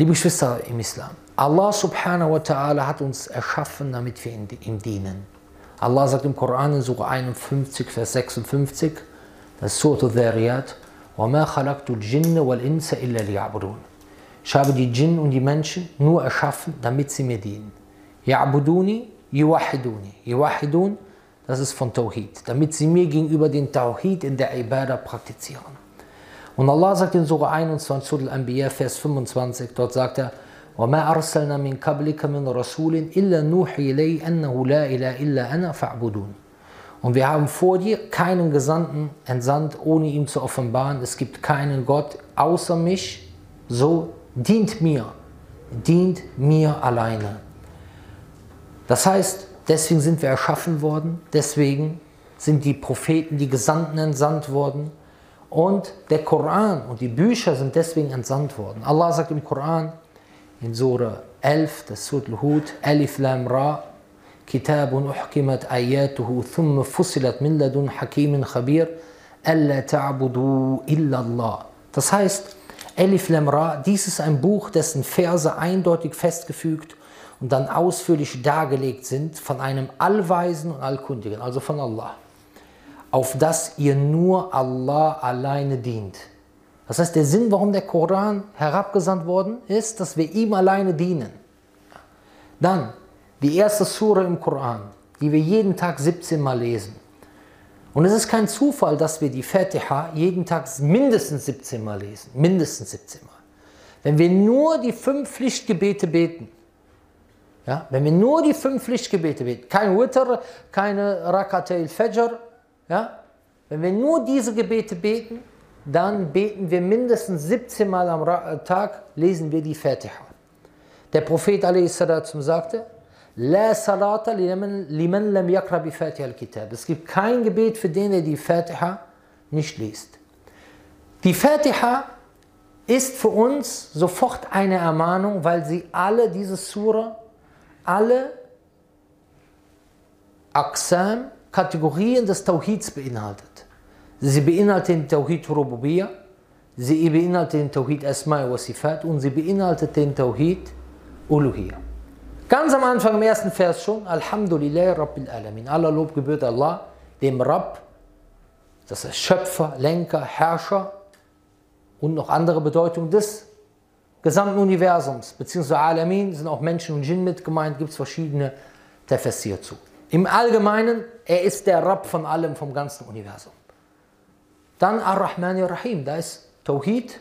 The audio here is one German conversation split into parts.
Liebe Geschwister im Islam, Allah subhanahu wa ta'ala hat uns erschaffen, damit wir ihm dienen. Allah sagt im Koran in Surah 51, Vers 56, das ist Surah Dhariyat, وَمَا خَلَقْتُ الْجِنَّ وَالْإِنسَ إِلَّا لِيَعْبُدُونَ Ich habe die Djinn und die Menschen nur erschaffen, damit sie mir dienen. Ya'buduni, yuwahiduni. Yuwahidun, das ist von Tawhid. Damit sie mir gegenüber den Tawhid in der Ibadah praktizieren. Und Allah sagt in Surah 21, Surah Al-Anbiya, Vers 25, dort sagt er, وَمَا أَرْسَلْنَا مِنْ قَبْلِكَ مِنْ رَسُولٍ إِلَّا نُوحِي إِلَيْهِ أَنَّهُ لَا إِلَهَ إِلَّا أَنَا فَاعْبُدُونَ Und wir haben vor dir keinen Gesandten entsandt, ohne ihm zu offenbaren, es gibt keinen Gott außer mich, so dient mir, dient mir alleine. Das heißt, deswegen sind wir erschaffen worden, deswegen sind die Propheten, die Gesandten entsandt worden und der Koran und die Bücher sind deswegen entsandt worden. Allah sagt im Koran in Surah 11, das Surah Al-Hud, Alif Lam Ra, Kitabun uhkimat ayatuhu thumma fussilat min ladun hakimin khabir, alla ta'budu illa Allah. Das heißt, Alif Lam Ra, dies ist ein Buch, dessen Verse eindeutig festgefügt und dann ausführlich dargelegt sind von einem Allweisen und Allkundigen, also von Allah auf das ihr nur Allah alleine dient. Das heißt, der Sinn, warum der Koran herabgesandt worden ist, dass wir ihm alleine dienen. Dann die erste Sure im Koran, die wir jeden Tag 17 Mal lesen. Und es ist kein Zufall, dass wir die Fatiha jeden Tag mindestens 17 Mal lesen. Mindestens 17 Mal. Wenn wir nur die fünf Pflichtgebete beten, ja, wenn wir nur die fünf Pflichtgebete beten, kein Witr, keine Rakat al-Fajr, ja, wenn wir nur diese Gebete beten, dann beten wir mindestens 17 Mal am Tag, lesen wir die Fatiha. Der Prophet a.s. sagte. Es gibt kein Gebet für den, der die Fatiha nicht liest. Die Fatiha ist für uns sofort eine Ermahnung, weil sie alle diese Surah, alle Aqsam, Kategorien des Tawhids beinhaltet. Sie beinhaltet den Tawhid Rububiyya, sie beinhaltet den Tawhid Asma wa Sifat und sie beinhaltet den Tawhid Uluhiyya. Ganz am Anfang im ersten Vers schon, Alhamdulillah Rabbil Alamin. Aller Lob gebührt Allah, dem Rabb, das ist Schöpfer, Lenker, Herrscher und noch andere Bedeutungen des gesamten Universums, beziehungsweise Alamin sind auch Menschen und Djinn mit gemeint, gibt es verschiedene Tafsir zu. Im Allgemeinen, er ist der Rabb von allem, vom ganzen Universum. Dann Ar-Rahman Ar-Rahim, da ist Tawhid,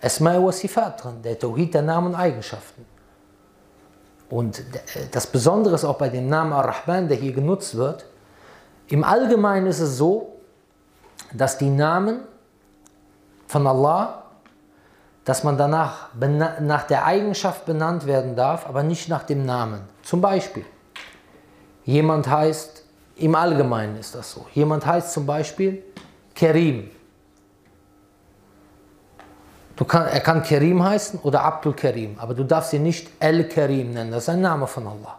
Asma wa Sifat drin, der Tawhid der Namen und Eigenschaften. Und das Besondere ist auch bei dem Namen Ar-Rahman, der hier genutzt wird, im Allgemeinen ist es so, dass die Namen von Allah, dass man danach nach der Eigenschaft benannt werden darf, aber nicht nach dem Namen. Zum Beispiel, jemand heißt, im Allgemeinen ist das so, jemand heißt zum Beispiel Kerim. Kann, er kann Kerim heißen oder Abdul Kerim, aber du darfst ihn nicht El Kerim nennen, das ist ein Name von Allah.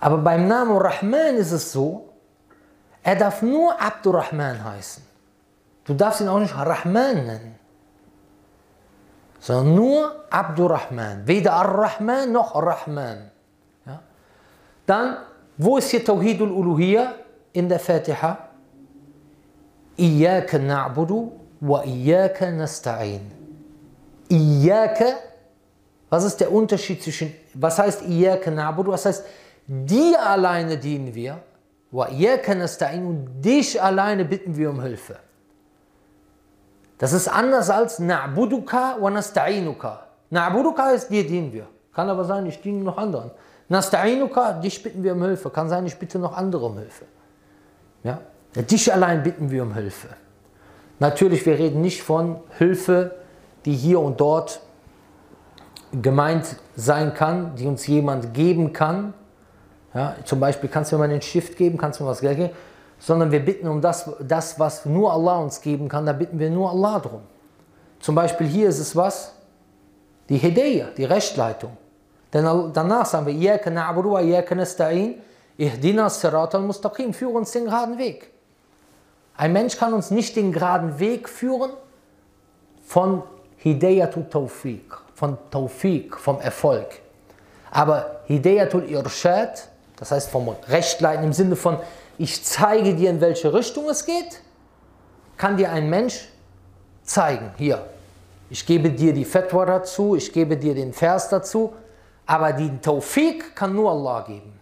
Aber beim Namen Rahman ist es so, er darf nur Abdul Rahman heißen. Du darfst ihn auch nicht Rahman nennen, sondern nur Abdul Rahman. Weder Ar-Rahman noch Rahman. Ja? Dann, wo ist hier Tawhidul Uluhiyya in der Fatiha? Iyaka na'budu wa iyaka nasta'in. Iyaka, was ist der Unterschied zwischen, was heißt Iyaka na'budu? Was heißt, dir alleine dienen wir, wa iyaka nasta'in und dich alleine bitten wir um Hilfe. Das ist anders als na'buduka wa nasta'inuka. Na'buduka ist, dir dienen wir. Kann aber sein, ich diene noch anderen. Nasta'inuka, dich bitten wir um Hilfe. Kann sein, ich bitte noch andere um Hilfe. Ja? Dich allein bitten wir um Hilfe. Natürlich, wir reden nicht von Hilfe, die hier und dort gemeint sein kann, die uns jemand geben kann. Ja, zum Beispiel kannst du mir mal einen Stift geben, kannst du mir was Geld geben, sondern wir bitten um das, das, was nur Allah uns geben kann, da bitten wir nur Allah drum. Zum Beispiel hier ist es was? Die Hidayah, die Rechtleitung. Denn danach sagen wir, führe uns den geraden Weg. Ein Mensch kann uns nicht den geraden Weg führen von Hidayatu Tawfiq, von Tawfiq, vom Erfolg. Aber Hidayatul Irshad, das heißt vom Rechtleiten im Sinne von, ich zeige dir, in welche Richtung es geht, kann dir ein Mensch zeigen. Hier, ich gebe dir die Fatwa dazu, ich gebe dir den Vers dazu, aber den Tawfiq kann nur Allah geben.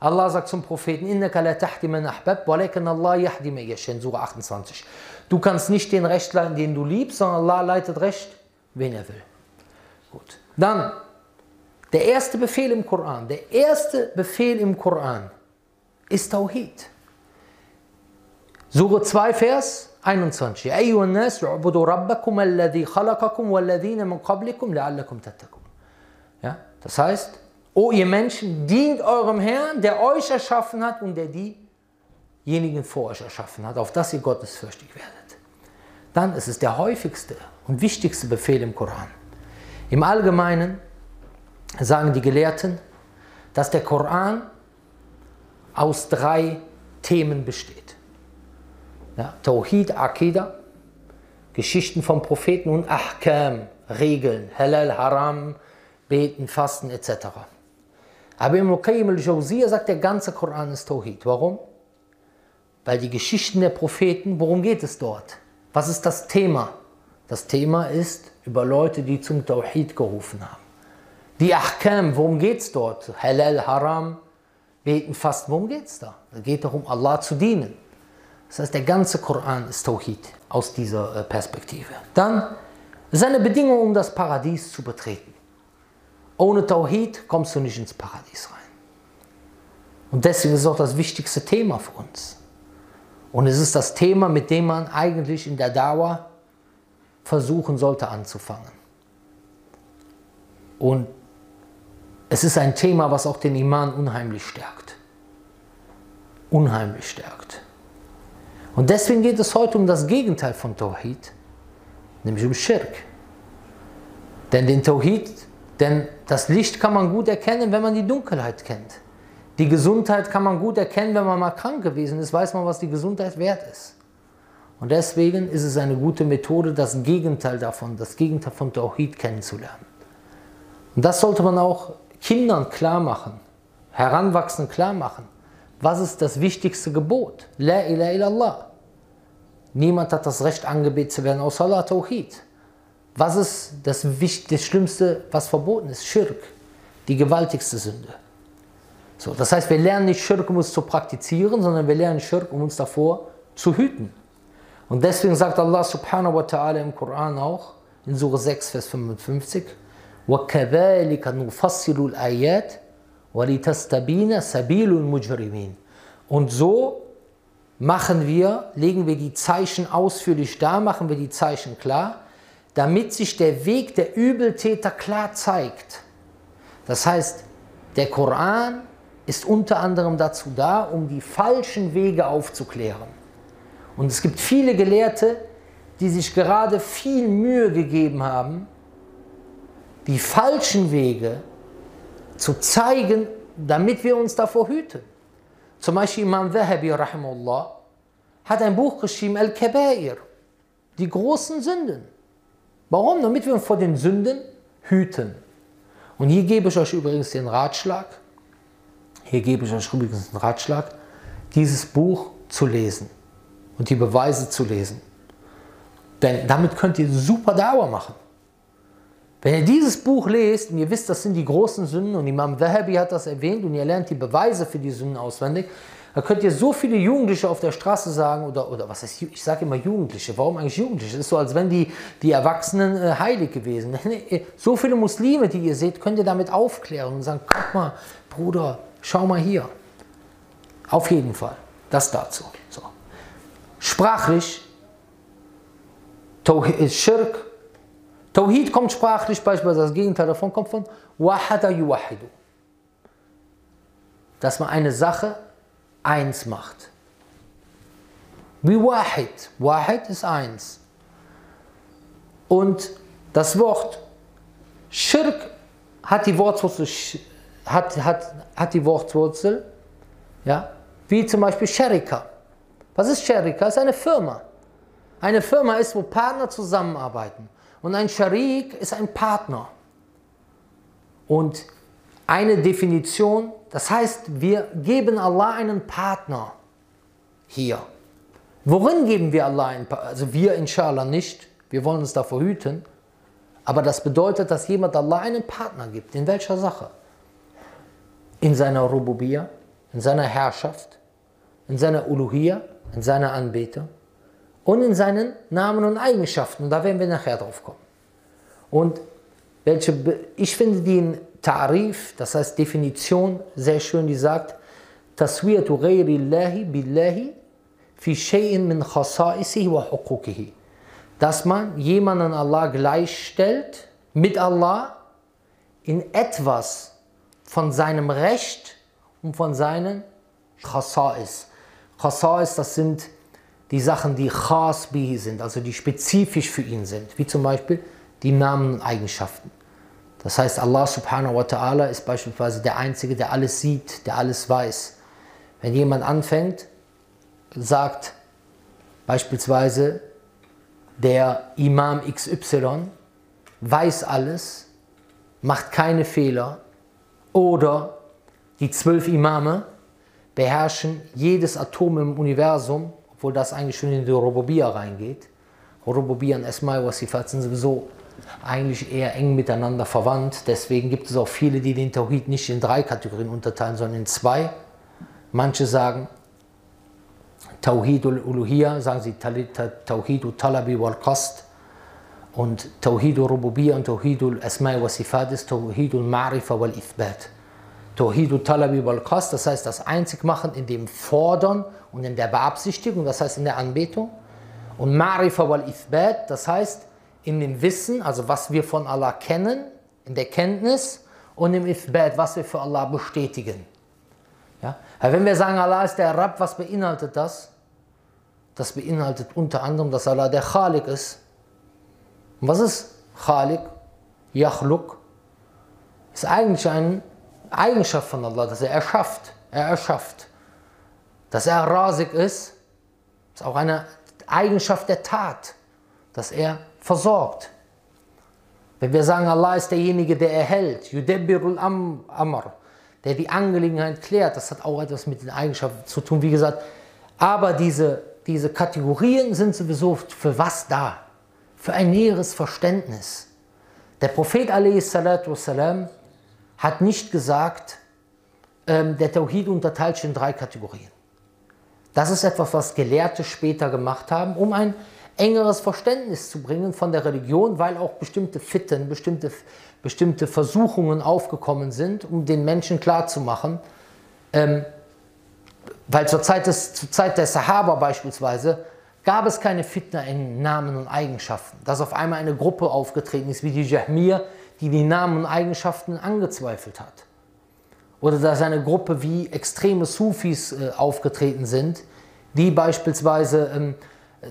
Allah sagt zum Propheten, Innaka la tahdi man ahbab, walakin Allah yahdi man yashin, Surah 28. Du kannst nicht den Recht leiten, den du liebst, sondern Allah leitet Recht, wen er will. Gut. Dann, der erste Befehl im Koran, der erste Befehl im Koran ist Tawhid. Surah 2, Vers 21. يا أيها الناس اعبدوا ربكم الذي خلقكم والذين من قبلكم لعلكم تتقون. das heißt, O ihr Menschen, dient eurem Herrn, der euch erschaffen hat und der diejenigen vor euch erschaffen hat, auf dass ihr gottesfürchtig werdet. Dann ist es der häufigste und wichtigste Befehl im Koran. Im Allgemeinen sagen die Gelehrten, dass der Koran aus drei Themen besteht. Ja, Tawhid, Akida, Geschichten vom Propheten und Ahkam, Regeln, Halal, Haram, Beten, Fasten etc. Aber im Qayyim al-Jawziyah sagt, der ganze Koran ist Tawhid. Warum? Weil die Geschichten der Propheten, worum geht es dort? Was ist das Thema? Das Thema ist über Leute, die zum Tawhid gerufen haben. Die Ahkam, worum geht es dort? Halal, Haram, Beten, Fasten, worum geht es da? Es geht darum, Allah zu dienen. Das heißt, der ganze Koran ist Tawhid aus dieser äh, Perspektive. Dann ist eine Bedingung, um das Paradies zu betreten. Ohne Tawhid kommst du nicht ins Paradies rein. Und deswegen ist es auch das wichtigste Thema für uns. Und es ist das Thema, mit dem man eigentlich in der Dauer versuchen sollte anzufangen. Und es ist ein Thema, was auch den Iman unheimlich stärkt. Unheimlich stärkt. Und deswegen geht es heute um das Gegenteil von Tawhid, nämlich um Schirk. Denn den Tawhid denn das Licht kann man gut erkennen, wenn man die Dunkelheit kennt. Die Gesundheit kann man gut erkennen, wenn man mal krank gewesen ist, weiß man, was die Gesundheit wert ist. Und deswegen ist es eine gute Methode, das Gegenteil davon, das Gegenteil von Tawhid kennenzulernen. Und das sollte man auch Kindern klar machen, Heranwachsenden klar machen. Was ist das wichtigste Gebot? La ilaha illallah. Niemand hat das Recht, angebetet zu werden, außer Allah Tawhid. Was ist das, das Schlimmste, was verboten ist? Schirk, die gewaltigste Sünde. So, das heißt, wir lernen nicht Schirk, um es zu praktizieren, sondern wir lernen Schirk, um uns davor zu hüten. Und deswegen sagt Allah subhanahu wa ta'ala im Koran auch, in Surah 6, Vers 55, وَكَذَلِكَ نُفَصِّلُ الْآيَاتِ وَلِتَسْتَبِينَ سَبِيلُ الْمُجْرِمِينَ Und so machen wir, legen wir die Zeichen ausführlich dar, machen wir die Zeichen klar, damit sich der Weg der Übeltäter klar zeigt. Das heißt, der Koran ist unter anderem dazu da, um die falschen Wege aufzuklären. Und es gibt viele Gelehrte, die sich gerade viel Mühe gegeben haben, die falschen Wege zu zeigen, damit wir uns davor hüten. Zum Beispiel Imam Zahabi hat ein Buch geschrieben, Al-Kabair, die großen Sünden. Warum? Damit wir uns vor den Sünden hüten. Und hier gebe ich euch übrigens den Ratschlag, hier gebe ich euch übrigens den Ratschlag, dieses Buch zu lesen und die Beweise zu lesen. Denn damit könnt ihr super Dauer machen. Wenn ihr dieses Buch lest und ihr wisst, das sind die großen Sünden und Imam Zahabi hat das erwähnt und ihr lernt die Beweise für die Sünden auswendig, da könnt ihr so viele Jugendliche auf der Straße sagen, oder, oder was heißt, ich sage immer Jugendliche, warum eigentlich Jugendliche? Das ist so, als wenn die, die Erwachsenen äh, heilig gewesen wären. So viele Muslime, die ihr seht, könnt ihr damit aufklären und sagen, guck mal, Bruder, schau mal hier. Auf jeden Fall, das dazu. So. Sprachlich, Tawhid, Schirk, Tawhid kommt sprachlich beispielsweise, das Gegenteil davon kommt von Wahada yuwahidu. Dass man eine Sache eins macht. Wie Wahid. Wahid ist eins. Und das Wort Schirk hat die Wortwurzel, hat, hat, hat die Wortwurzel, ja, wie zum Beispiel Sherika. Was ist Sherika? Es ist eine Firma. Eine Firma ist, wo Partner zusammenarbeiten. Und ein Sharik ist ein Partner. Und eine Definition, das heißt, wir geben Allah einen Partner hier. Worin geben wir Allah einen Partner? Also wir inshallah nicht, wir wollen uns davor hüten, aber das bedeutet, dass jemand Allah einen Partner gibt. In welcher Sache? In seiner Rububiyya, in seiner Herrschaft, in seiner Uluhiyya, in seiner Anbetung und in seinen Namen und Eigenschaften. Und da werden wir nachher drauf kommen. Und welche, ich finde den Tarif, das heißt Definition, sehr schön, die sagt, Taswiyatu ghayri billahi fi shay'in min khasa'isihi wa huquqihi. Dass man jemanden Allah gleichstellt mit Allah in etwas von seinem Recht und von seinen Khasa'is. Khasa'is, das sind die Sachen, die khas bihi sind, also die spezifisch für ihn sind, wie zum Beispiel die Namen und Eigenschaften. Das heißt, Allah subhanahu wa ta'ala ist beispielsweise der Einzige, der alles sieht, der alles weiß. Wenn jemand anfängt, sagt beispielsweise, der Imam XY weiß alles, macht keine Fehler oder die zwölf Imame beherrschen jedes Atom im Universum, obwohl das eigentlich schon in die Robobia reingeht. Robobia und Esmai wa Sifat sind sowieso eigentlich eher eng miteinander verwandt. Deswegen gibt es auch viele, die den Tawhid nicht in drei Kategorien unterteilen, sondern in zwei. Manche sagen Tawhidul Uluhiyya, sagen sie Tawhidul Talabi wal Qast. Und Tawhidul Rububiyya und Tawhidul Asma'i wa Sifat ist Tawhidul Ma'rifa wal Ithbat. Tawhidul Talabi wal Qast, das heißt das Einzigmachen in dem Fordern und in der Beabsichtigung, das heißt in der Anbetung. Und Ma'rifa wal Ithbat, das heißt in dem Wissen, also was wir von Allah kennen, in der Kenntnis und im Ithbat, was wir für Allah bestätigen. Ja? Wenn wir sagen, Allah ist der Rabb, was beinhaltet das? Das beinhaltet unter anderem, dass Allah der Khalik ist. Und was ist Khalik? Yachluk ist eigentlich eine Eigenschaft von Allah, dass er erschafft. Er erschafft. Dass er rasig ist, ist auch eine Eigenschaft der Tat, dass er versorgt. Wenn wir sagen, Allah ist derjenige, der erhält, Yudebbirul Amr, der die Angelegenheit klärt, das hat auch etwas mit den Eigenschaften zu tun, wie gesagt. Aber diese, diese Kategorien sind sowieso für was da? Für ein näheres Verständnis. Der Prophet والسلام, hat nicht gesagt, ähm, der Tawhid unterteilt sich in drei Kategorien. Das ist etwas, was Gelehrte später gemacht haben, um ein engeres Verständnis zu bringen von der Religion, weil auch bestimmte Fitten, bestimmte, bestimmte Versuchungen aufgekommen sind, um den Menschen klarzumachen, ähm, weil zur Zeit, des, zur Zeit der Sahaba beispielsweise gab es keine Fitna in Namen und Eigenschaften. Dass auf einmal eine Gruppe aufgetreten ist wie die Jahmir, die die Namen und Eigenschaften angezweifelt hat. Oder dass eine Gruppe wie extreme Sufis äh, aufgetreten sind, die beispielsweise ähm,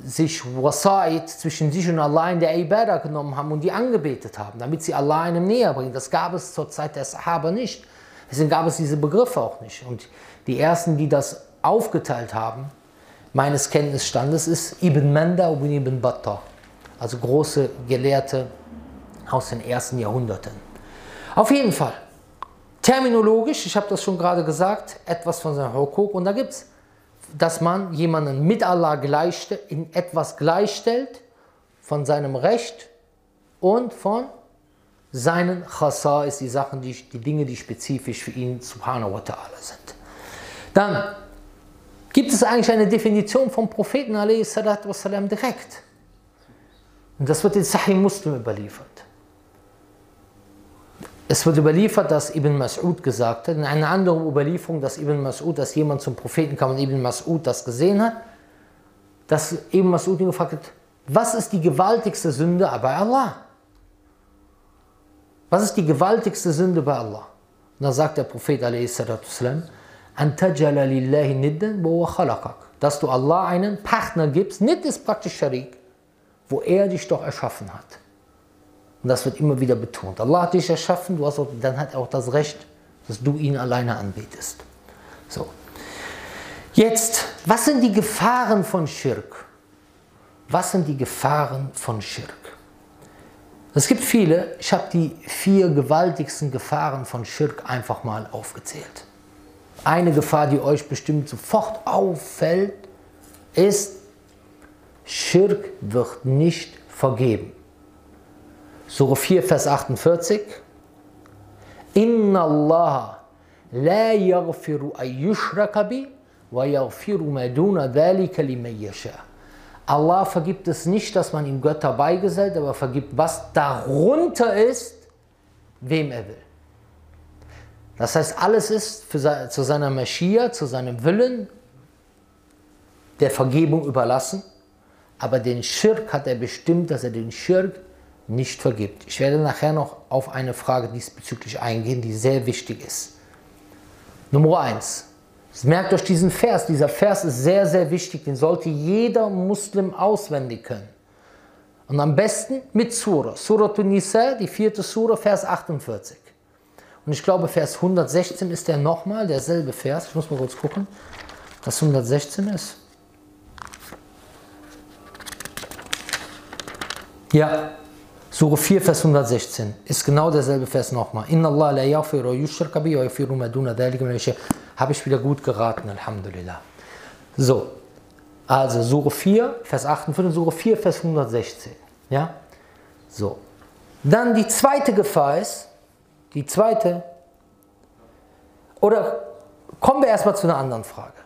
sich Wasa'id zwischen sich und Allah in der Ibadah genommen haben und die angebetet haben, damit sie Allah einem näher bringen. Das gab es zur Zeit der Sahaba nicht. Deswegen gab es diese Begriffe auch nicht. Und die ersten, die das aufgeteilt haben, meines Kenntnisstandes, ist Ibn Manda und Ibn Battah. Also große Gelehrte aus den ersten Jahrhunderten. Auf jeden Fall, terminologisch, ich habe das schon gerade gesagt, etwas von seinem Hukuk. Und da gibt es dass man jemanden mit Allah gleichstellt, in etwas gleichstellt von seinem Recht und von seinen Chassa ist die Sachen, die, die Dinge, die spezifisch für ihn subhanahu wa ta'ala sind. Dann gibt es eigentlich eine Definition vom Propheten wassalam, direkt. Und das wird in Sahih Muslim überliefert. Es wird überliefert, dass Ibn Mas'ud gesagt hat, in einer anderen Überlieferung, dass Ibn Mas'ud, dass jemand zum Propheten kam und Ibn Mas'ud das gesehen hat, dass Ibn Mas'ud ihn gefragt hat, was ist die gewaltigste Sünde bei Allah? Was ist die gewaltigste Sünde bei Allah? Und dann sagt der Prophet dass du Allah einen Partner gibst, nicht ist praktisch Sharik, wo er dich doch erschaffen hat. Und das wird immer wieder betont. Allah hat dich erschaffen, du hast auch, dann hat er auch das Recht, dass du ihn alleine anbetest. So. Jetzt, was sind die Gefahren von Schirk? Was sind die Gefahren von Schirk? Es gibt viele, ich habe die vier gewaltigsten Gefahren von Schirk einfach mal aufgezählt. Eine Gefahr, die euch bestimmt sofort auffällt, ist, Schirk wird nicht vergeben. Surah 4, Vers 48. Inna Allah la yaghfiru ay yushraka bi wa yaghfiru ma duna dhalika liman yasha. Allah vergibt es nicht, dass man ihm Götter beigesellt, aber vergibt, was darunter ist, wem er will. Das heißt, alles ist für, zu seiner Maschia, zu seinem Willen der Vergebung überlassen, aber den Schirk hat er bestimmt, dass er den Schirk nicht vergibt. Ich werde nachher noch auf eine Frage diesbezüglich eingehen, die sehr wichtig ist. Nummer eins. Merkt euch diesen Vers. Dieser Vers ist sehr, sehr wichtig. Den sollte jeder Muslim auswendig können. Und am besten mit Surah. Surah Tunisa, die vierte Surah, Vers 48. Und ich glaube, Vers 116 ist der nochmal, derselbe Vers. Ich muss mal kurz gucken, was 116 ist. Ja, Surah 4, Vers 116 ist genau derselbe Vers nochmal. Inna Allah la yaghfiru yushraka bi wa yaghfiru ma duna dhalika min Habe ich wieder gut geraten, Alhamdulillah. So, also Surah 4, Vers 48, Surah 4, Vers 116. Ja, so. Dann die zweite Gefahr ist, die zweite, oder kommen wir erstmal zu einer anderen Frage.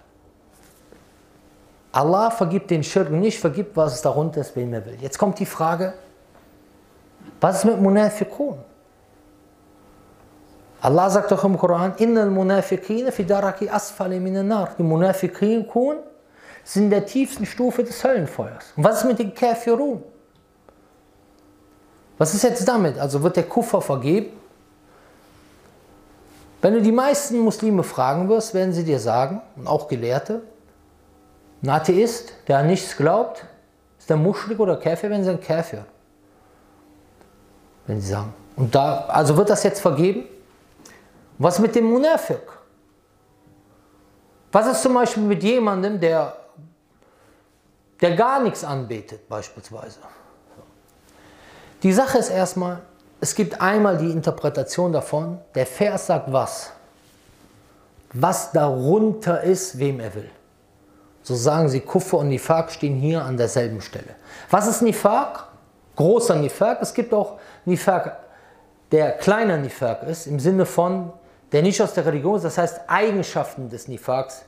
Allah vergibt den Schirken nicht, vergibt, was es darunter ist, wem er will. Jetzt kommt die Frage, was ist mit Munafiqun? Allah sagt doch im Koran, Innal Munafiqina fi daraki asfali nar. Die Munafiqun sind in der tiefsten Stufe des Höllenfeuers. Und was ist mit den Kafirun? Was ist jetzt damit? Also wird der Kuffer vergeben? Wenn du die meisten Muslime fragen wirst, werden sie dir sagen, und auch Gelehrte, ein Atheist, der an nichts glaubt, ist der Muschrik oder Käfer, wenn sie sagen Käfer wenn sie sagen. Und da, also wird das jetzt vergeben? Was mit dem Munafiq? Was ist zum Beispiel mit jemandem, der, der gar nichts anbetet, beispielsweise? Die Sache ist erstmal, es gibt einmal die Interpretation davon, der Vers sagt was? Was darunter ist, wem er will. So sagen sie, Kuffer und Nifaq stehen hier an derselben Stelle. Was ist Nifaq? Großer Nifaq. Es gibt auch Nifaq, der kleiner Nifaq ist, im Sinne von, der nicht aus der Religion ist, das heißt Eigenschaften des Nifaqs,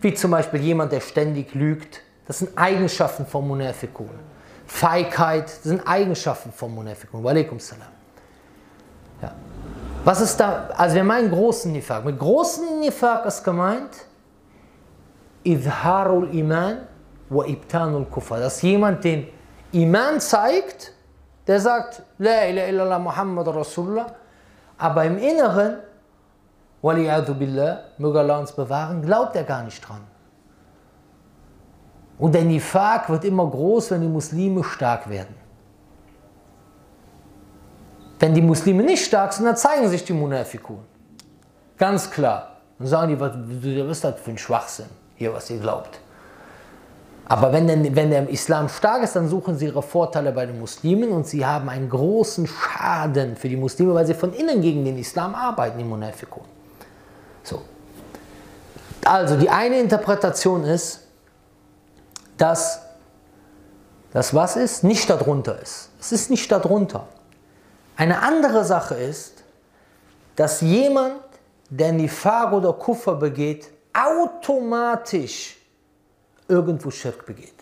wie zum Beispiel jemand, der ständig lügt, das sind Eigenschaften von Munafikun. Feigheit, das sind Eigenschaften von Munafikun. Walaikum salam. Ja. Was ist da, also wir meinen großen Nifaq. Mit großen Nifaq ist gemeint, Idharul Iman wa Ibtanul Kufar. Dass jemand den Iman zeigt, der sagt, La ilaha illallah Muhammad Rasulullah, aber im Inneren, billah, möge Allah uns bewahren, glaubt er gar nicht dran. Und der Nifaq wird immer groß, wenn die Muslime stark werden. Wenn die Muslime nicht stark sind, dann zeigen sich die Munafikun. Ganz klar. Dann sagen die, was, was ist das für ein Schwachsinn, hier, was ihr glaubt. Aber wenn, denn, wenn der Islam stark ist, dann suchen sie ihre Vorteile bei den Muslimen und sie haben einen großen Schaden für die Muslime, weil sie von innen gegen den Islam arbeiten, die Munafikun. So. Also die eine Interpretation ist, dass das was ist, nicht darunter ist. Es ist nicht darunter. Eine andere Sache ist, dass jemand, der Nifar oder Kuffer begeht, automatisch irgendwo Schirk begeht.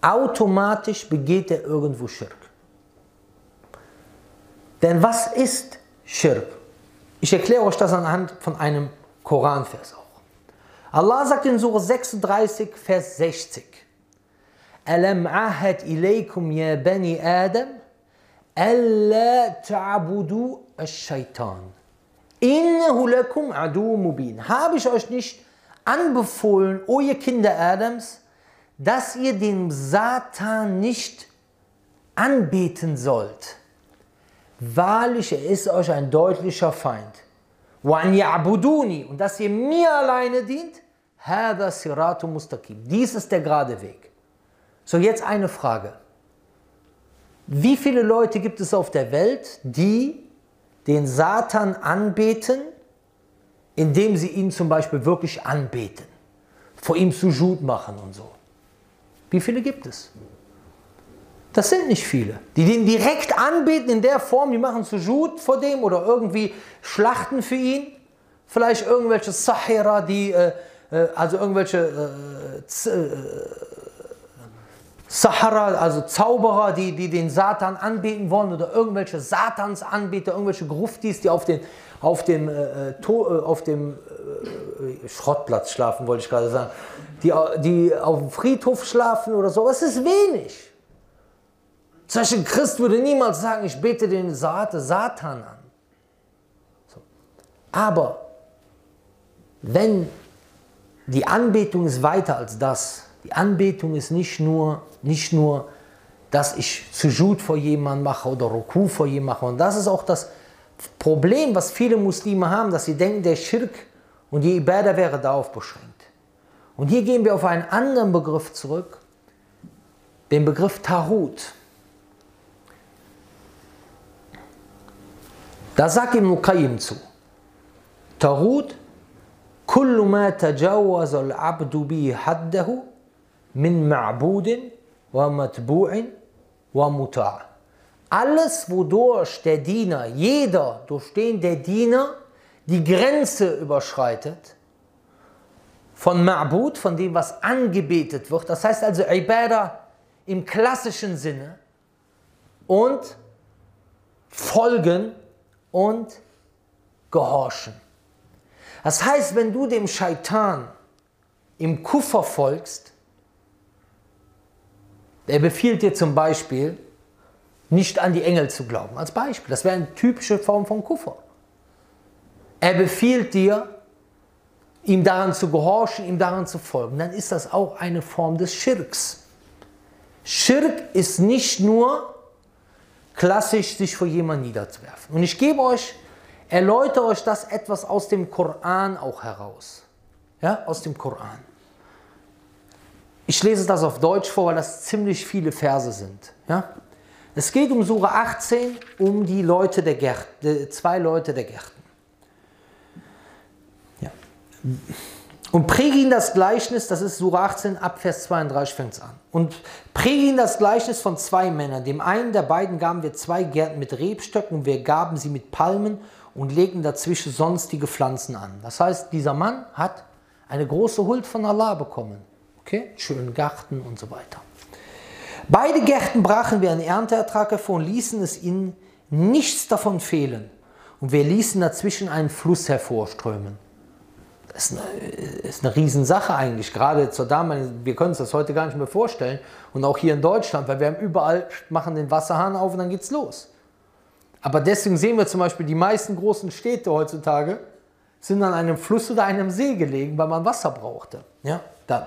Automatisch begeht er irgendwo Schirk. Denn was ist Schirk? Ich erkläre euch das anhand von einem Koranvers auch. Allah sagt in Surah 36, Vers 60. Alam ahad ilaykum ya bani Adam alla ta'budu ash-shaytan. Innahu lakum adu mubin. Habe ich euch nicht anbefohlen, o ihr Kinder Adams, dass ihr den Satan nicht anbeten sollt. Wahrlich, er ist euch ein deutlicher Feind. Und dass ihr mir alleine dient, Dies ist der gerade Weg. So, jetzt eine Frage. Wie viele Leute gibt es auf der Welt, die den Satan anbeten, indem sie ihn zum Beispiel wirklich anbeten, vor ihm Sujud machen und so? Wie viele gibt es? Das sind nicht viele. Die den direkt anbeten in der Form, die machen Sujud vor dem oder irgendwie schlachten für ihn. Vielleicht irgendwelche Sahira, die, äh, äh also irgendwelche äh, äh, Sahara, also Zauberer, die, die den Satan anbeten wollen oder irgendwelche Satansanbeter, irgendwelche Gruftis, die auf, den, auf dem, äh, äh to, auf dem Schrottplatz schlafen, wollte ich gerade sagen, die, die auf dem Friedhof schlafen oder so. Das ist wenig. Zum Beispiel ein Christ würde niemals sagen, ich bete den Satan an. So. Aber wenn die Anbetung ist weiter als das, die Anbetung ist nicht nur, nicht nur dass ich Sujud vor jemandem mache oder Ruku vor jemandem mache. Und das ist auch das Problem, was viele Muslime haben, dass sie denken, der Schirk und die Ibadah wäre darauf beschränkt. Und hier gehen wir auf einen anderen Begriff zurück, den Begriff Tarut. Da sagt Ibn Qayyim zu. Ma tajawaz al-abdu bi haddahu min ma'budin wa matbu'in wa muta'. Alles, wodurch der Diener, jeder, durch den der Diener die Grenze überschreitet, von Ma'bud, von dem, was angebetet wird, das heißt also Ibadah im klassischen Sinne, und Folgen und gehorchen. Das heißt, wenn du dem Scheitan im Kuffer folgst, er befiehlt dir zum Beispiel, nicht an die Engel zu glauben. Als Beispiel. Das wäre eine typische Form von Kuffer. Er befiehlt dir, ihm daran zu gehorchen, ihm daran zu folgen. Dann ist das auch eine Form des Schirks. Schirk ist nicht nur klassisch sich vor jemand niederzuwerfen. Und ich gebe euch, erläutere euch das etwas aus dem Koran auch heraus. Ja, aus dem Koran. Ich lese das auf Deutsch vor, weil das ziemlich viele Verse sind. Ja? Es geht um Sura 18, um die Leute der Gärten, zwei Leute der Gärten. Ja. Und präge ihnen das Gleichnis, das ist Sura 18, ab Vers 32 fängt es an. Und präge ihnen das Gleichnis von zwei Männern. Dem einen der beiden gaben wir zwei Gärten mit Rebstöcken und wir gaben sie mit Palmen und legten dazwischen sonstige Pflanzen an. Das heißt, dieser Mann hat eine große Huld von Allah bekommen. Okay? Schönen Garten und so weiter. Beide Gärten brachen wir einen Ernteertrag hervor und ließen es ihnen nichts davon fehlen. Und wir ließen dazwischen einen Fluss hervorströmen. Das ist eine, ist eine Riesensache eigentlich, gerade zur damaligen, wir können uns das heute gar nicht mehr vorstellen. Und auch hier in Deutschland, weil wir haben überall, machen den Wasserhahn auf und dann geht's los. Aber deswegen sehen wir zum Beispiel, die meisten großen Städte heutzutage sind an einem Fluss oder einem See gelegen, weil man Wasser brauchte. Ja, dann.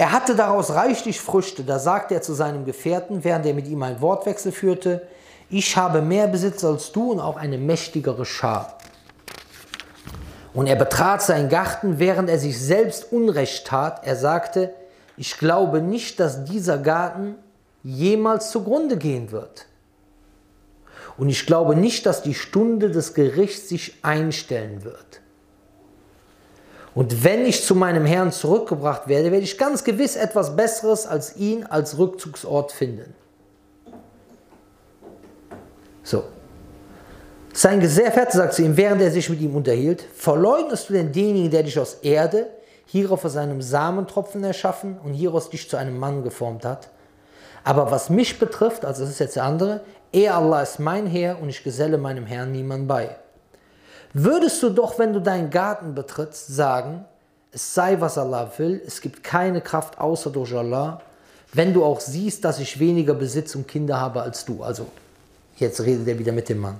Er hatte daraus reichlich Früchte, da sagte er zu seinem Gefährten, während er mit ihm einen Wortwechsel führte, ich habe mehr Besitz als du und auch eine mächtigere Schar. Und er betrat seinen Garten, während er sich selbst Unrecht tat. Er sagte, ich glaube nicht, dass dieser Garten jemals zugrunde gehen wird. Und ich glaube nicht, dass die Stunde des Gerichts sich einstellen wird. Und wenn ich zu meinem Herrn zurückgebracht werde, werde ich ganz gewiss etwas Besseres als ihn als Rückzugsort finden. So, sein Gefährte sagt zu ihm, während er sich mit ihm unterhielt, verleugnest du denn denjenigen, der dich aus Erde, hierauf aus einem Samentropfen erschaffen und hieraus dich zu einem Mann geformt hat? Aber was mich betrifft, also das ist jetzt der andere, er Allah ist mein Herr und ich geselle meinem Herrn niemand bei. Würdest du doch, wenn du deinen Garten betrittst, sagen, es sei, was Allah will, es gibt keine Kraft außer durch Allah, wenn du auch siehst, dass ich weniger Besitz und Kinder habe als du. Also, jetzt redet er wieder mit dem Mann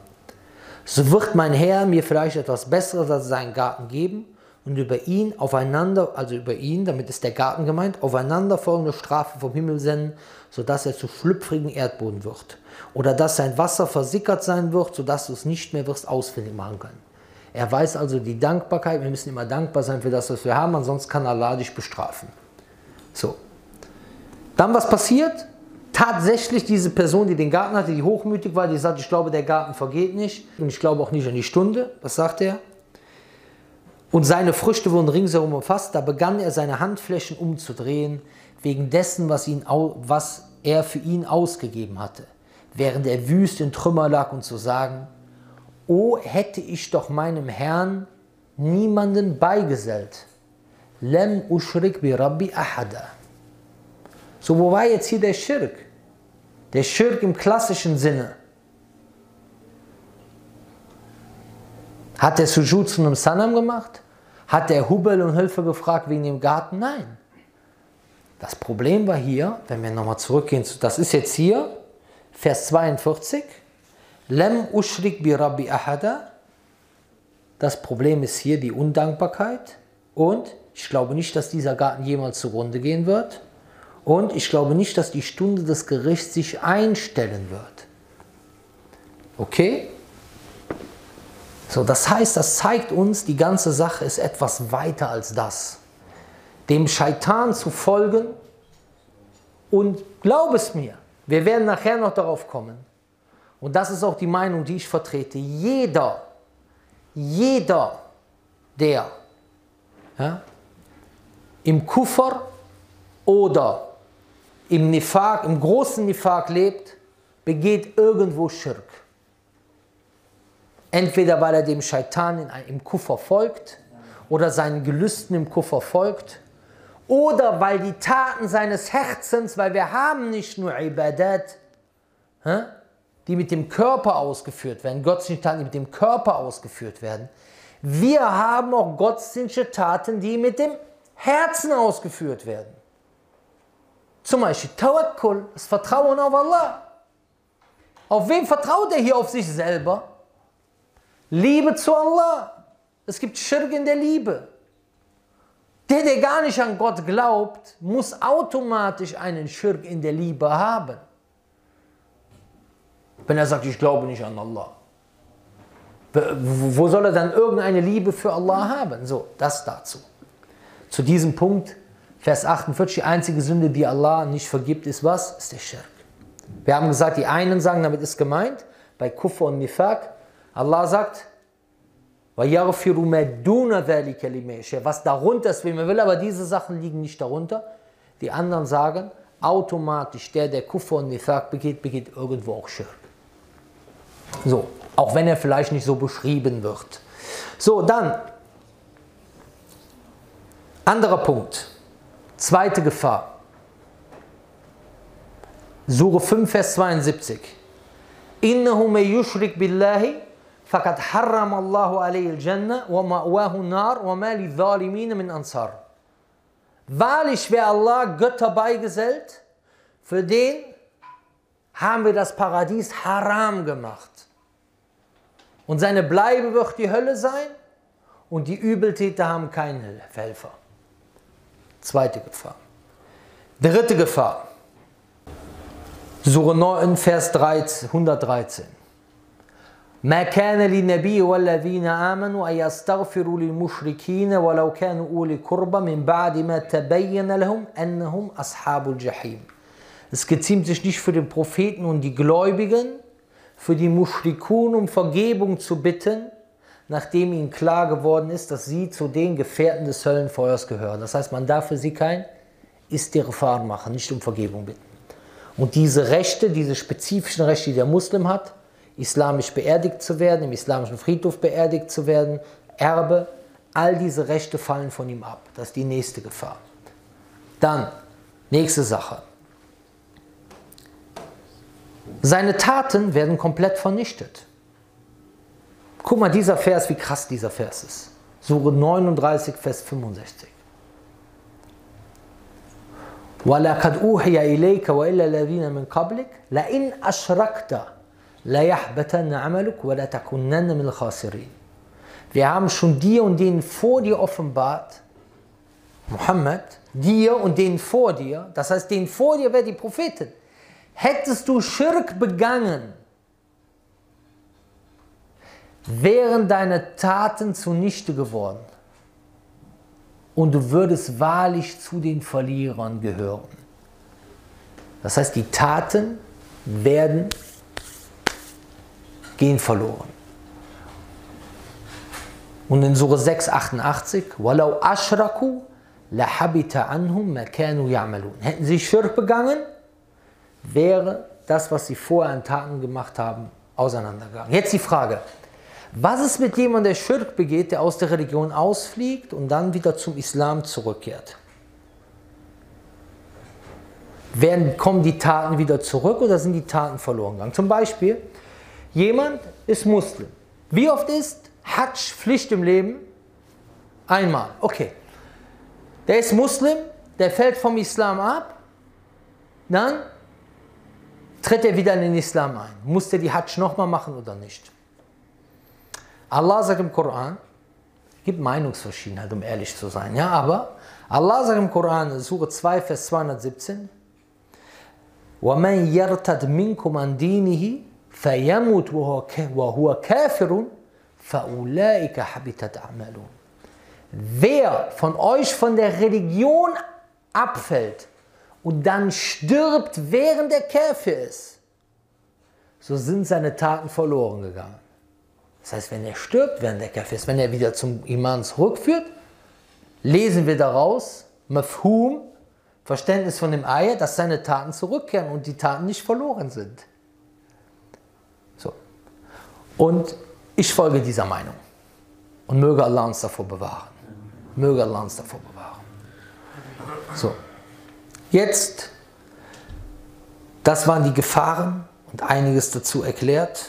so wird mein Herr mir vielleicht etwas Besseres als seinen Garten geben und über ihn aufeinander, also über ihn, damit ist der Garten gemeint, aufeinander folgende Strafe vom Himmel senden, sodass er zu schlüpfrigen Erdboden wird. Oder dass sein Wasser versickert sein wird, sodass du es nicht mehr wirst ausfindig machen können. Er weiß also die Dankbarkeit, wir müssen immer dankbar sein für das, was wir haben, ansonsten kann Allah dich bestrafen. So. Dann was passiert? tatsächlich diese Person, die den Garten hatte, die hochmütig war, die sagt, ich glaube, der Garten vergeht nicht und ich glaube auch nicht an die Stunde. Was sagt er? Und seine Früchte wurden ringsherum umfasst. Da begann er seine Handflächen umzudrehen, wegen dessen, was, ihn, was er für ihn ausgegeben hatte, während er wüst in Trümmer lag und zu sagen, O hätte ich doch meinem Herrn niemanden beigesellt. Lem ushrik bi Rabbi ahada. So, wo war jetzt hier der Schirk? Der Schirk im klassischen Sinne. Hat der Sujud zu einem Sanam gemacht? Hat der Hubel und Hilfe gefragt wegen dem Garten? Nein. Das Problem war hier, wenn wir nochmal zurückgehen, das ist jetzt hier, Vers 42, Lem ushrik bi Rabbi ahada. Das Problem ist hier die Undankbarkeit und ich glaube nicht, dass dieser Garten jemals zugrunde gehen wird. Und ich glaube nicht, dass die Stunde des Gerichts sich einstellen wird. Okay? So, das heißt, das zeigt uns, die ganze Sache ist etwas weiter als das. Dem Scheitan zu folgen und glaub es mir, wir werden nachher noch darauf kommen. Und das ist auch die Meinung, die ich vertrete. Jeder, jeder, der ja, im Kuffer oder im Nifak, im großen Nifak lebt, begeht irgendwo Schirk. Entweder weil er dem Scheitan im Kuffer folgt oder seinen Gelüsten im Kuffer folgt oder weil die Taten seines Herzens, weil wir haben nicht nur Ibadat, die mit dem Körper ausgeführt werden, gottesdienstliche Taten, die mit dem Körper ausgeführt werden. Wir haben auch gottesdienstliche Taten, die mit dem Herzen ausgeführt werden. Zum Beispiel Tawakkul, das Vertrauen auf Allah. Auf wen vertraut er hier? Auf sich selber. Liebe zu Allah. Es gibt Schirk in der Liebe. Der, der gar nicht an Gott glaubt, muss automatisch einen Schirk in der Liebe haben. Wenn er sagt, ich glaube nicht an Allah. Wo soll er dann irgendeine Liebe für Allah haben? So, das dazu. Zu diesem Punkt Vers 48, die einzige Sünde, die Allah nicht vergibt, ist was? Ist der Schirk. Wir haben gesagt, die einen sagen, damit ist gemeint, bei Kufr und Nifak, Allah sagt, was darunter ist, wie man will, aber diese Sachen liegen nicht darunter. Die anderen sagen, automatisch der, der Kufr und Nifak begeht, begeht irgendwo auch Schirk. So, auch wenn er vielleicht nicht so beschrieben wird. So, dann, anderer Punkt. Zweite Gefahr. Sure 5, Vers 72. Innahu me yushrik billahi faqad harram Allahu alayhi al-Jannah wa ma'wahu nar wa ma lidh-dhalimin min ansar. Wahrlich, wer Allah Götter beigesellt, für den haben wir das Paradies haram gemacht. Und seine Bleibe wird die Hölle sein und die Übeltäter haben keinen Helfer. Zweite Gefahr. Dritte Gefahr. Sure 9, Vers 13, 113. ما كان للنبي والذين آمنوا أن يستغفروا للمشركين ولو كانوا أولي قربى من بعد ما تبين لهم أنهم أصحاب الجحيم. Es geziemt sich nicht für den Propheten und die Gläubigen, für die Mushrikun um Vergebung zu bitten, nachdem ihnen klar geworden ist, dass sie zu den Gefährten des Höllenfeuers gehören. Das heißt, man darf für sie kein Istighfar machen, nicht um Vergebung bitten. Und diese Rechte, diese spezifischen Rechte, die der Muslim hat, islamisch beerdigt zu werden, im islamischen Friedhof beerdigt zu werden, Erbe, all diese Rechte fallen von ihm ab. Das ist die nächste Gefahr. Dann, nächste Sache. Seine Taten werden komplett vernichtet. Guck mal, dieser Vers, wie krass dieser Vers ist. Sure 39, Vers 65. ولقد أوحي إليك وإلى الذين من قبلك لئن أشركت ليحبطن عملك ولا تكونن من الخاسرين. Wir haben schon dir und denen vor dir offenbart, Muhammad, dir und denen vor dir, das heißt, denen vor dir wäre die Propheten. Hättest du Schirk begangen, wären deine Taten zunichte geworden und du würdest wahrlich zu den Verlierern gehören. Das heißt, die Taten werden gehen verloren. Und in Surah 6,88, Walau ashraku lahabita anhum makanu ya'malun. Hätten sie Schirk begangen, wäre das, was sie vorher an Taten gemacht haben, auseinandergegangen. Jetzt die Frage, was ist mit jemandem, der Schirk begeht, der aus der Religion ausfliegt und dann wieder zum Islam zurückkehrt? Werden, kommen die Taten wieder zurück oder sind die Taten verloren gegangen? Zum Beispiel, jemand ist Muslim. Wie oft ist Hajj Pflicht im Leben? Einmal. Okay. Der ist Muslim, der fällt vom Islam ab, dann tritt er wieder in den Islam ein. Muss er die Hajj nochmal machen oder nicht? Allah sagt im Koran, es gibt Meinungsverschiedenheit, um ehrlich zu sein, ja, aber Allah sagt im Koran, Surah 2, Vers 217, وَمَنْ يَرْتَدْ مِنْكُمْ عَنْ دِينِهِ فَيَمُتْ وَهُوَ كَافِرٌ فَأُولَٰئِكَ حَبِتَتْ أَعْمَالُهُ Wer von euch von der Religion abfällt und dann stirbt, während der Käfer ist, so sind seine Taten verloren gegangen. Das heißt, wenn er stirbt, während der Käfer ist, wenn er wieder zum Iman zurückführt, lesen wir daraus, Mafhum, Verständnis von dem Eier, dass seine Taten zurückkehren und die Taten nicht verloren sind. So. Und ich folge dieser Meinung. Und möge Allah uns davor bewahren. Möge Allah uns davor bewahren. So. Jetzt, das waren die Gefahren und einiges dazu erklärt.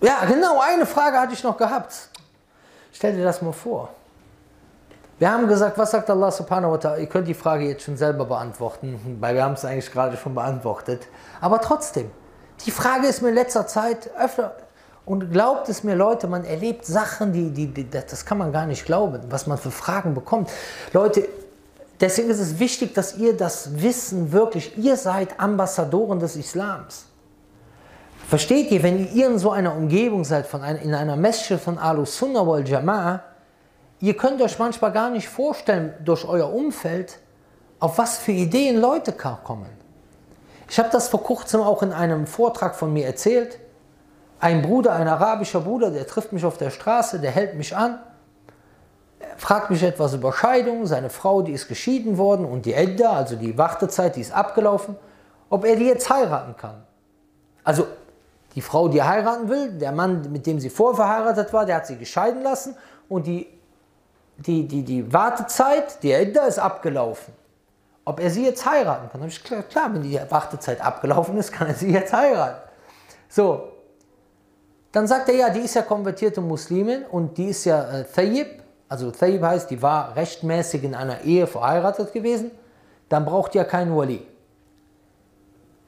Ja, genau, eine Frage hatte ich noch gehabt. Stell dir das mal vor. Wir haben gesagt, was sagt Allah subhanahu wa ta'ala? Ihr könnt die Frage jetzt schon selber beantworten, weil wir haben es eigentlich gerade schon beantwortet. Aber trotzdem, die Frage ist mir in letzter Zeit öfter, und glaubt es mir, Leute, man erlebt Sachen, die, die, die, das kann man gar nicht glauben, was man für Fragen bekommt. Leute, deswegen ist es wichtig, dass ihr das Wissen wirklich, ihr seid Ambassadoren des Islams. Versteht ihr, wenn ihr in so einer Umgebung seid, von einer, in einer Message von Al-Sunnah wal Jama'a, ihr könnt euch manchmal gar nicht vorstellen, durch euer Umfeld, auf was für Ideen Leute kommen. Ich habe das vor kurzem auch in einem Vortrag von mir erzählt. Ein Bruder, ein arabischer Bruder, der trifft mich auf der Straße, der hält mich an, fragt mich etwas über Scheidung, seine Frau, die ist geschieden worden und die Edda, also die Wartezeit, die ist abgelaufen, ob er die jetzt heiraten kann. Also die Frau, die heiraten will, der Mann, mit dem sie vorverheiratet war, der hat sie gescheiden lassen und die, die, die, die Wartezeit, die Edda ist abgelaufen. Ob er sie jetzt heiraten kann, habe ich klar, klar, wenn die Wartezeit abgelaufen ist, kann er sie jetzt heiraten. So, dann sagt er, ja, die ist ja konvertierte Muslimin und die ist ja äh, Thayyib, also Thayyib heißt, die war rechtmäßig in einer Ehe verheiratet gewesen, dann braucht die ja keinen Wali.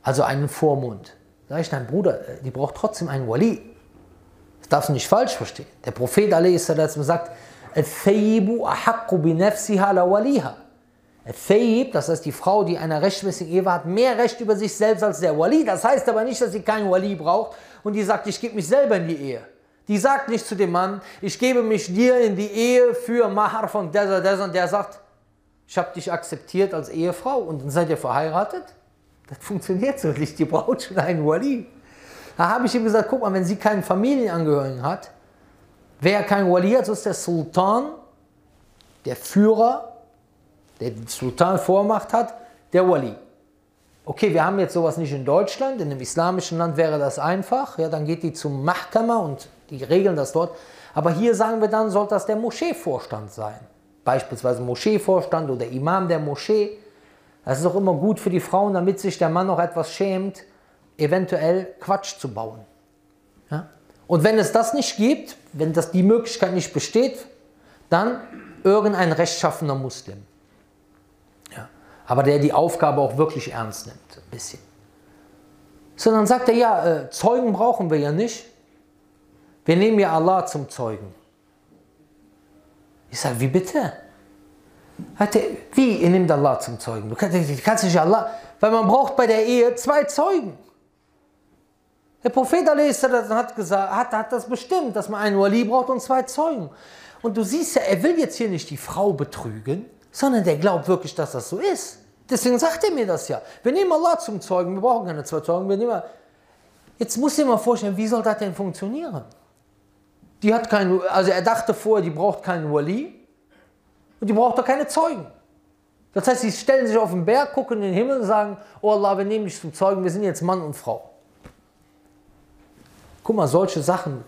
Also einen Vormund. Sag ich, nein, Bruder, äh, die braucht trotzdem einen Wali. Das darfst du nicht falsch verstehen. Der Prophet a.s. sagt, Thayyibu ahakku bi waliha. Thayyib, das heißt die Frau, die einer rechtmäßigen Ehe war, hat mehr Recht über sich selbst als der Wali. Das heißt aber nicht, dass sie keinen Wali braucht und die sagt, ich gebe mich selber in die Ehe. Die sagt nicht zu dem Mann, ich gebe mich dir in die Ehe für Mahar von der, der und der sagt, ich habe dich akzeptiert als Ehefrau und dann seid ihr verheiratet. Das funktioniert so nicht, die braucht schon einen Wali. Da habe ich ihm gesagt, guck mal, wenn sie keinen Familienangehörigen hat, wer keinen Wali hat, so ist der Sultan, der Führer, der den Sultan Vormacht hat, der Wali. Okay, wir haben jetzt sowas nicht in Deutschland, in einem islamischen Land wäre das einfach, ja, dann geht die zum Mahkama und die regeln das dort. Aber hier sagen wir dann, soll das der Moscheevorstand sein. Beispielsweise Moscheevorstand oder Imam der Moschee. Das ist auch immer gut für die Frauen, damit sich der Mann noch etwas schämt, eventuell Quatsch zu bauen. Ja? Und wenn es das nicht gibt, wenn das die Möglichkeit nicht besteht, dann irgendein rechtschaffener Muslim. Ja? Aber der die Aufgabe auch wirklich ernst nimmt, ein bisschen. Sondern sagt er, ja, äh, Zeugen brauchen wir ja nicht. Wir nehmen ja Allah zum Zeugen. Ich sage, wie bitte? Wie, ihr nehmt Allah zum Zeugen? Du kannst, du nicht Allah, weil man braucht bei der Ehe zwei Zeugen. Der Prophet hat, gesagt, hat, hat das bestimmt, dass man einen Wali braucht und zwei Zeugen. Und du siehst ja, er will jetzt hier nicht die Frau betrügen, sondern der glaubt wirklich, dass das so ist. Deswegen sagt er mir das ja. Wir nehmen Allah zum Zeugen, wir brauchen keine zwei Zeugen. Wir nehmen, jetzt muss ich mir mal vorstellen, wie soll das denn funktionieren? Die hat keinen, also er dachte vorher, die braucht keinen Wali und die braucht doch keine Zeugen. Das heißt, sie stellen sich auf den Berg, gucken in den Himmel und sagen, oh Allah, wir nehmen dich zum Zeugen, wir sind jetzt Mann und Frau. Guck mal, solche Sachen,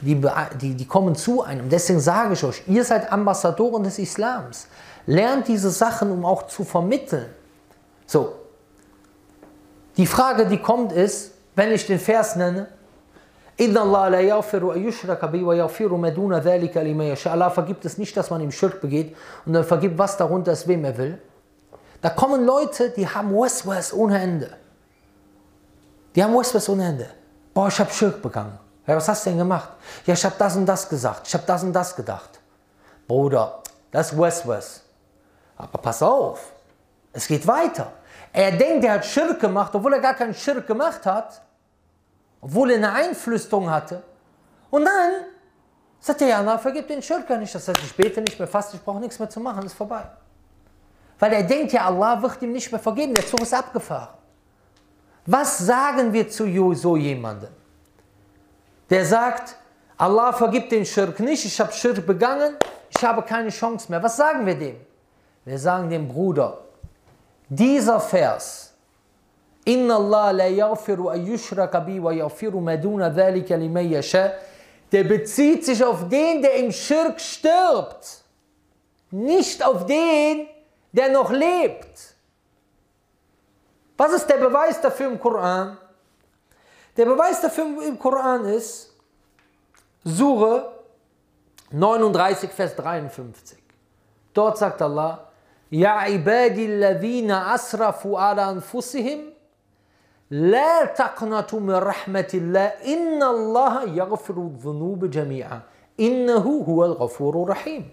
die, die, die kommen zu einem. Deswegen sage ich euch, ihr seid Ambassadoren des Islams. Lernt diese Sachen, um auch zu vermitteln. So, die Frage, die kommt, ist, wenn ich den Vers nenne, Allah vergibt es nicht, dass man ihm Schirk begeht und er vergibt, was darunter ist, wem er will. Da kommen Leute, die haben Waswas ohne Ende. Die haben Waswas ohne Ende. Boah, ich habe Schirk begangen. Ja, was hast du denn gemacht? Ja, ich habe das und das gesagt. Ich habe das und das gedacht. Bruder, das ist Waswas. Aber pass auf, es geht weiter. Er denkt, er hat Schirk gemacht, obwohl er gar keinen Schirk gemacht hat obwohl er eine Einflüsterung hatte. Und dann sagt er, ja, na, vergib den Schirker nicht. Das heißt, ich bete nicht mehr fast, ich brauche nichts mehr zu machen, ist vorbei. Weil er denkt ja, Allah wird ihm nicht mehr vergeben, der Zug ist abgefahren. Was sagen wir zu so jemandem, der sagt, Allah vergibt den Schirk nicht, ich habe Schirk begangen, ich habe keine Chance mehr. Was sagen wir dem? Wir sagen dem Bruder, dieser Vers, Inna Allah. Der bezieht sich auf den, der im Schirk stirbt. Nicht auf den, der noch lebt. Was ist der Beweis dafür im Koran? Der Beweis dafür im Koran ist Sure 39, Vers 53. Dort sagt Allah, Ja ibadi alladhina asrafu ala anfusihim لا تقنطوا من رحمة الله إن الله يغفر الذنوب جميعا إنه هو الغفور الرحيم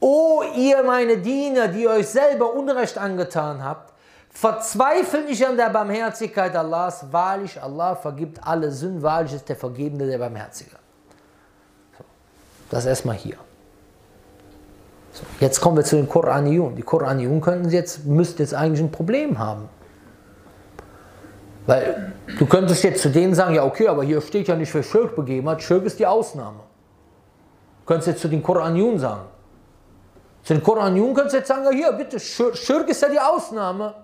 O ihr meine Diener, die euch selber Unrecht angetan habt, verzweifelt nicht an der Barmherzigkeit Allahs. Wahrlich, Allah vergibt alle Sünden. Wahrlich ist der Vergebende der Barmherzige. So, das erstmal hier. So, jetzt kommen wir zu den Koraniyun. Die Koraniyun könnten jetzt, müssten jetzt eigentlich ein Problem haben. Weil du könntest jetzt zu denen sagen, ja okay, aber hier steht ja nicht, wer Schirk begeben hat. Schirk ist die Ausnahme. Du könntest jetzt zu den Koranjun sagen. Zu den Koranjun könntest du jetzt sagen, ja hier bitte, Schirk ist ja die Ausnahme.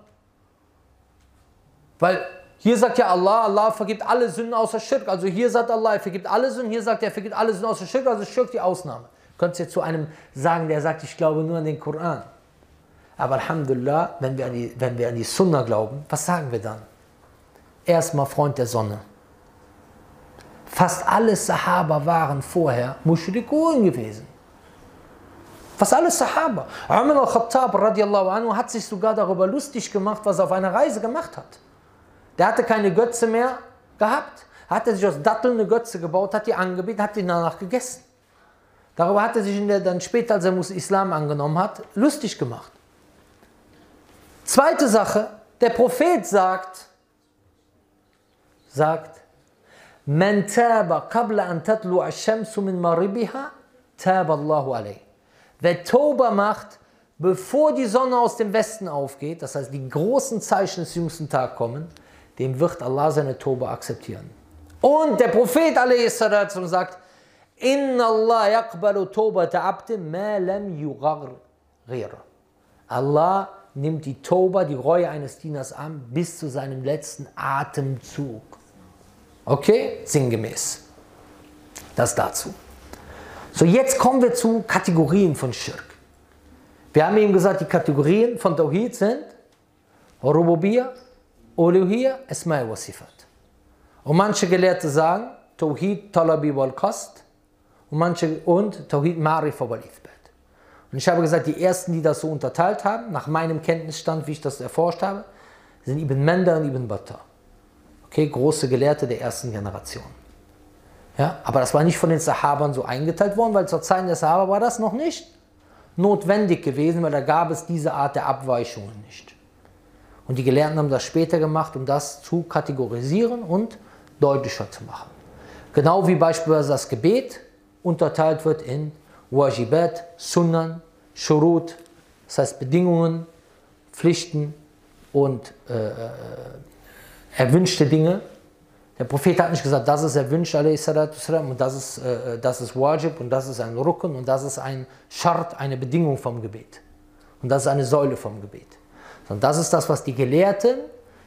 Weil hier sagt ja Allah, Allah vergibt alle Sünden außer Schirk. Also hier sagt Allah, er vergibt alle Sünden, hier sagt er, er vergibt alle Sünden außer Schirk, also Schirk die Ausnahme. Du könntest jetzt zu einem sagen, der sagt, ich glaube nur an den Koran. Aber Alhamdulillah, wenn wir an die, wenn wir an die Sunna glauben, was sagen wir dann? Erstmal Freund der Sonne. Fast alle Sahaba waren vorher Mushrikun gewesen. Fast alle Sahaba. Umar al-Khattab radiallahu anhu hat sich sogar darüber lustig gemacht, was er auf einer Reise gemacht hat. Der hatte keine Götze mehr gehabt, hatte sich aus Datteln eine Götze gebaut, hat die angebetet, hat die danach gegessen. Darüber hat er sich der, dann später, als er Islam angenommen hat, lustig gemacht. Zweite Sache, der Prophet sagt, sagt, Man taba qabla an tatlu ash-shamsu min maribiha, taba Allahu alayh. Wer Toba macht, bevor die Sonne aus dem Westen aufgeht, das heißt die großen Zeichen des jüngsten Tages kommen, dem wird Allah seine Toba akzeptieren. Und der Prophet a.s. sagt, Inna Allah yaqbalu tawbata abdin ma lam yugharrir. Allah nimmt die Toba, die Reue eines Dieners an, bis zu seinem letzten Atemzug. Okay, sinngemäß. Das dazu. So, jetzt kommen wir zu Kategorien von Schirk. Wir haben eben gesagt, die Kategorien von Tawhid sind Rububiyya, Uluhiyya, Esma'i wa Sifat. Und manche Gelehrte sagen Tawhid Talabi wal Qast und manche und Tawhid Ma'rifa wal Ithbat. Und ich habe gesagt, die ersten, die das so unterteilt haben, nach meinem Kenntnisstand, wie ich das erforscht habe, sind Ibn Menda und Ibn Battah. Okay, große Gelehrte der ersten Generation. Ja, aber das war nicht von den Sahabern so eingeteilt worden, weil zur Zeit der Sahaba war das noch nicht notwendig gewesen, weil da gab es diese Art der Abweichungen nicht. Und die Gelehrten haben das später gemacht, um das zu kategorisieren und deutlicher zu machen. Genau wie beispielsweise das Gebet unterteilt wird in Wajibat, Sunnan, Shurut, das heißt Bedingungen, Pflichten und äh, erwünschte Dinge. Der Prophet hat nicht gesagt, das ist erwünscht, und das ist, äh, das ist Wajib und das ist ein Rücken und das ist ein Schart, eine Bedingung vom Gebet. Und das ist eine Säule vom Gebet. Sondern das ist das, was die Gelehrten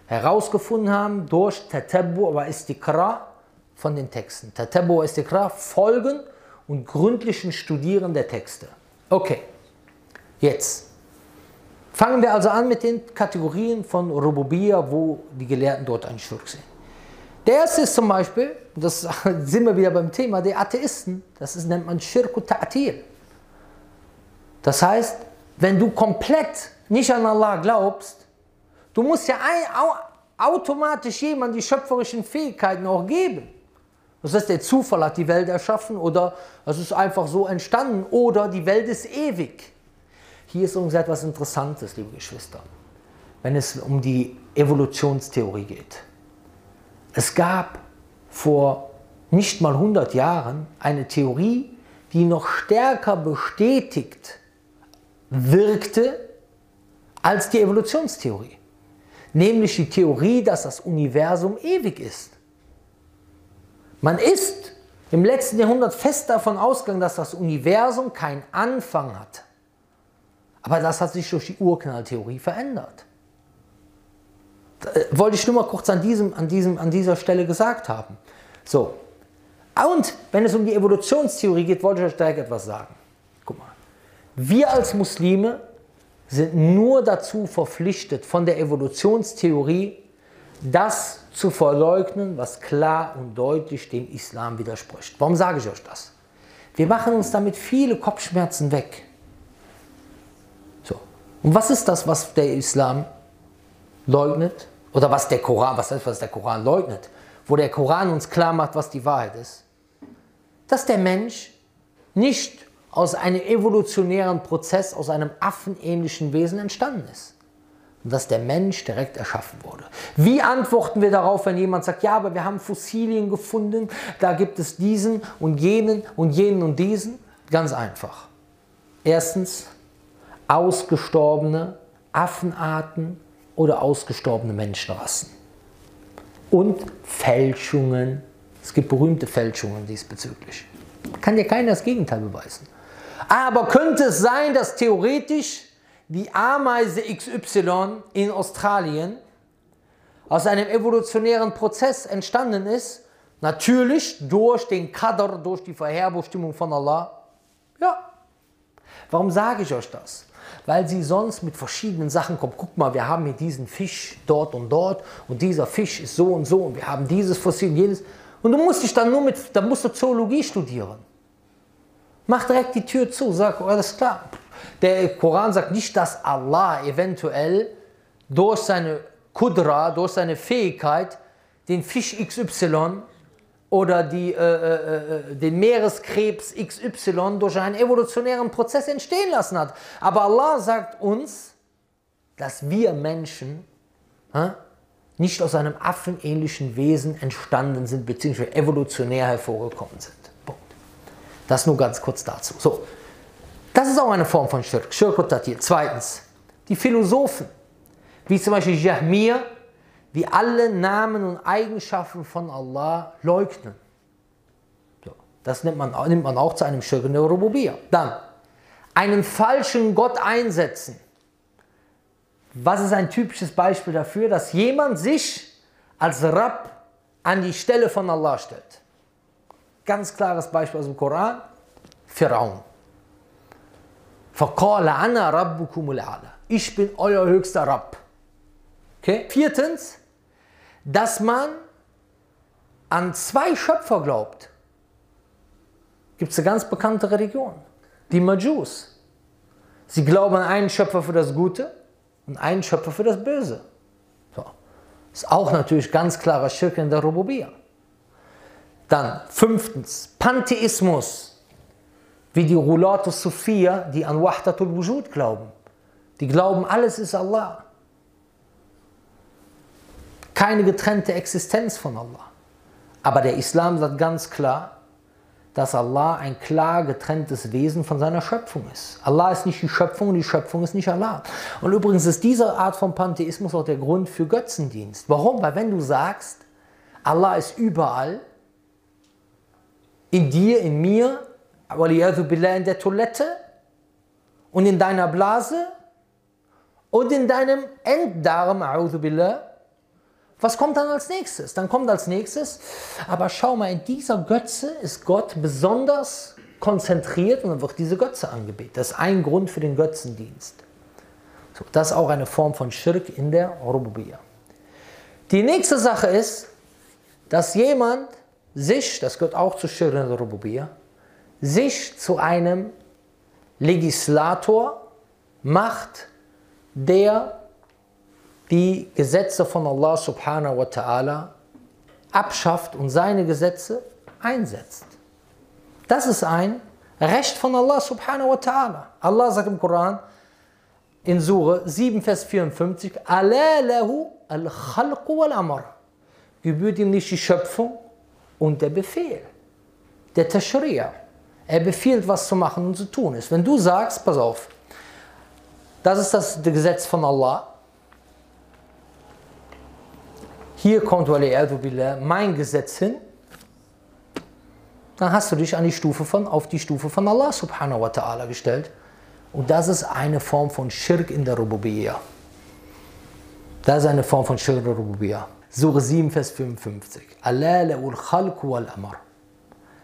herausgefunden haben durch Tatabbu wa Istikra von den Texten. Tatabbu wa Istikra, Folgen und gründlichen Studieren der Texte. Okay, jetzt fangen wir also an mit den Kategorien von Rububiyya, wo die Gelehrten dort einen Schurk sehen. Der erste ist zum Beispiel, das sind wir wieder beim Thema, der Atheisten. Das ist, nennt man Shirk und Ta'atil. Das heißt, wenn du komplett nicht an Allah glaubst, du musst ja ein, automatisch jemand die schöpferischen Fähigkeiten auch geben. Das heißt, der Zufall hat die Welt erschaffen oder es ist einfach so entstanden oder die Welt ist ewig. Hier ist übrigens etwas Interessantes, liebe Geschwister, wenn es um die Evolutionstheorie geht. Es gab vor nicht mal 100 Jahren eine Theorie, die noch stärker bestätigt wirkte als die Evolutionstheorie. Nämlich die Theorie, dass das Universum ewig ist. Man ist im letzten Jahrhundert fest davon ausgegangen, dass das Universum keinen Anfang hat. Aber das hat sich durch die Urknalltheorie verändert. Äh, wollte ich nur mal kurz an, diesem, an, diesem, an dieser Stelle gesagt haben. So. Und wenn es um die Evolutionstheorie geht, wollte ich euch direkt etwas sagen. Guck mal. Wir als Muslime sind nur dazu verpflichtet, von der Evolutionstheorie das zu verleugnen, was klar und deutlich dem Islam widerspricht. Warum sage ich euch das? Wir machen uns damit viele Kopfschmerzen weg. Und was ist das, was der Islam leugnet? Oder was der Koran, was heißt, was der Koran leugnet? Wo der Koran uns klar macht, was die Wahrheit ist. Dass der Mensch nicht aus einem evolutionären Prozess, aus einem affenähnlichen Wesen entstanden ist. Und dass der Mensch direkt erschaffen wurde. Wie antworten wir darauf, wenn jemand sagt, ja, aber wir haben Fossilien gefunden, da gibt es diesen und jenen und jenen und diesen? Ganz einfach. Erstens, ausgestorbene Affenarten oder ausgestorbene Menschenrassen. Und Fälschungen. Es gibt berühmte Fälschungen diesbezüglich. Kann dir keiner das Gegenteil beweisen. Aber könnte es sein, dass theoretisch die Ameise XY in Australien aus einem evolutionären Prozess entstanden ist? Natürlich durch den Qadr, durch die Vorherbestimmung von Allah. Ja. Warum sage ich euch das? Weil sie sonst mit verschiedenen Sachen kommt. Guck mal, wir haben hier diesen Fisch dort und dort und dieser Fisch ist so und so und wir haben dieses Fossil und jenes. Und du musst dich dann nur mit, dann musst du Zoologie studieren. Mach direkt die Tür zu, sag, alles klar. Der Koran sagt nicht, dass Allah eventuell durch seine Kudra, durch seine Fähigkeit, den Fisch XY oder die, äh, äh, äh den Meereskrebs XY durch einen evolutionären Prozess entstehen lassen hat. Aber Allah sagt uns, dass wir Menschen äh, nicht aus einem affenähnlichen Wesen entstanden sind, beziehungsweise evolutionär hervorgekommen sind. Das nur ganz kurz dazu. So, das ist auch eine Form von Schirk, Schirk. Zweitens, die Philosophen, wie zum Beispiel Jahmir, die alle Namen und Eigenschaften von Allah leugnen. So, das nimmt man, nimmt man auch zu einem Schirk in der Rububiyya. Dann, einen falschen Gott einsetzen. Was ist ein typisches Beispiel dafür, dass jemand sich als Rabb an die Stelle von Allah stellt? Ganz klares Beispiel aus dem Koran. Pharaon. Ich bin euer höchster Rabb. Okay? Viertens, dass man an zwei Schöpfer glaubt. Gibt es eine ganz bekannte Religion, die Majus. Sie glauben an einen Schöpfer für das Gute und einen Schöpfer für das Böse. So. Ist auch natürlich ganz klarer Schirk in der Rububiyya. Dann fünftens, Pantheismus, wie die Rulatus Sophia, die an Wahdatul Wujud glauben. Die glauben, alles ist Allah. Keine getrennte Existenz von Allah. Aber der Islam sagt ganz klar, dass Allah ein klar getrenntes Wesen von seiner Schöpfung ist. Allah ist nicht die Schöpfung und die Schöpfung ist nicht Allah. Und übrigens ist diese Art von Pantheismus auch der Grund für Götzendienst. Warum? Weil wenn du sagst, Allah ist überall, in dir, in mir, in der Toilette und in deiner Blase und in deinem Enddarm, billah, was kommt dann als nächstes? Dann kommt als nächstes, aber schau mal, in dieser Götze ist Gott besonders konzentriert und dann wird diese Götze angebetet. Das ist ein Grund für den Götzendienst. So, das ist auch eine Form von Schirk in der Rububiyya. Die nächste Sache ist, dass jemand sich, das gehört auch zu Schirk in der Rububiyya, sich zu einem Legislator macht, der die Gesetze von Allah subhanahu wa ta'ala abschafft und seine Gesetze einsetzt. Das ist ein Recht von Allah subhanahu wa ta'ala. Allah sagt im Koran in Sure 7, Vers 54, Allah lahu al-khalqu wal-amr. Gebührt ihm nicht die Schöpfung und der Befehl, der Tashri'a. Er befiehlt, was zu machen und zu tun ist. Wenn du sagst, pass auf, das ist das Gesetz von Allah, hier kommt mein Gesetz hin, dann hast du dich an die Stufe von, auf die Stufe von Allah subhanahu wa ta'ala gestellt. Und das ist eine Form von Schirk in der Rububiyya. Das ist eine Form von Schirk in der Rububiyya. Surah 7, Vers 55. Allah wal amr.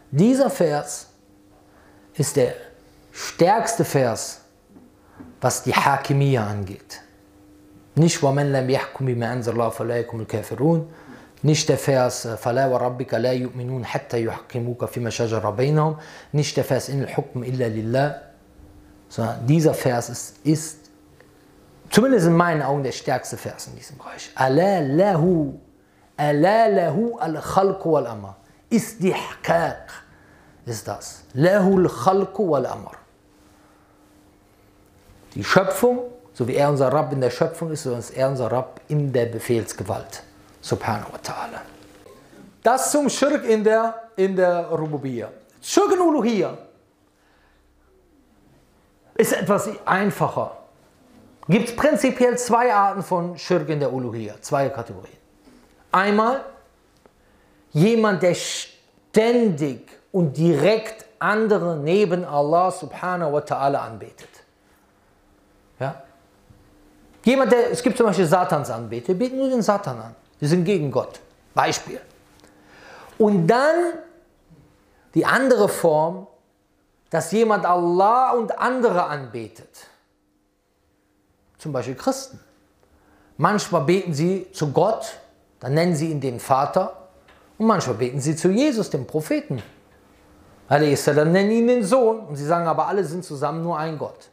Dieser Vers ist der stärkste Vers, was die Hakimiyya angeht. Nicht وَمَنْ لَمْ يَحْكُمْ بِمَا أَنزَلَ اللَّهُ فَلَا الْكَافِرُونَ Nicht der Vers فَلَا وَرَبِّكَ لَا يُؤْمِنُونَ حَتَّى يُحْكِمُوكَ فِيمَا شَجَرَ بَيْنَهُم der Vers إِنَّ الْحُكْمُ إِلَّا لِلَّهِ Sondern dieser Vers ist, ist zumindest in meinen Augen der stärkste Vers in diesem Bereich. أَلَا لَهُ أَلَا لَهُ الْخَلْقُ وَالْأَمْرُ Istihqaq ist das. لَهُ الْخَلْقُ وَالْأَمْرُ Die Schöpfung so wie er unser Rabb in der Schöpfung ist, so ist er unser Rabb in der Befehlsgewalt. Subhanahu wa ta'ala. Das zum Schirk in der, in der Rububiyya. Schirk in Uluhiyya ist etwas einfacher. Gibt es prinzipiell zwei Arten von Schirk in der Uluhiyya, zwei Kategorien. Einmal jemand, der ständig und direkt andere neben Allah subhanahu wa ta'ala anbetet. Jemand, der, es gibt zum Beispiel Satansanbeter, beten nur den Satan an. Die sind gegen Gott. Beispiel. Und dann die andere Form, dass jemand Allah und andere anbetet. Zum Beispiel Christen. Manchmal beten sie zu Gott, dann nennen sie ihn den Vater. Und manchmal beten sie zu Jesus, dem Propheten. Dann nennen ihn den Sohn. Und sie sagen aber, alle sind zusammen nur ein Gott.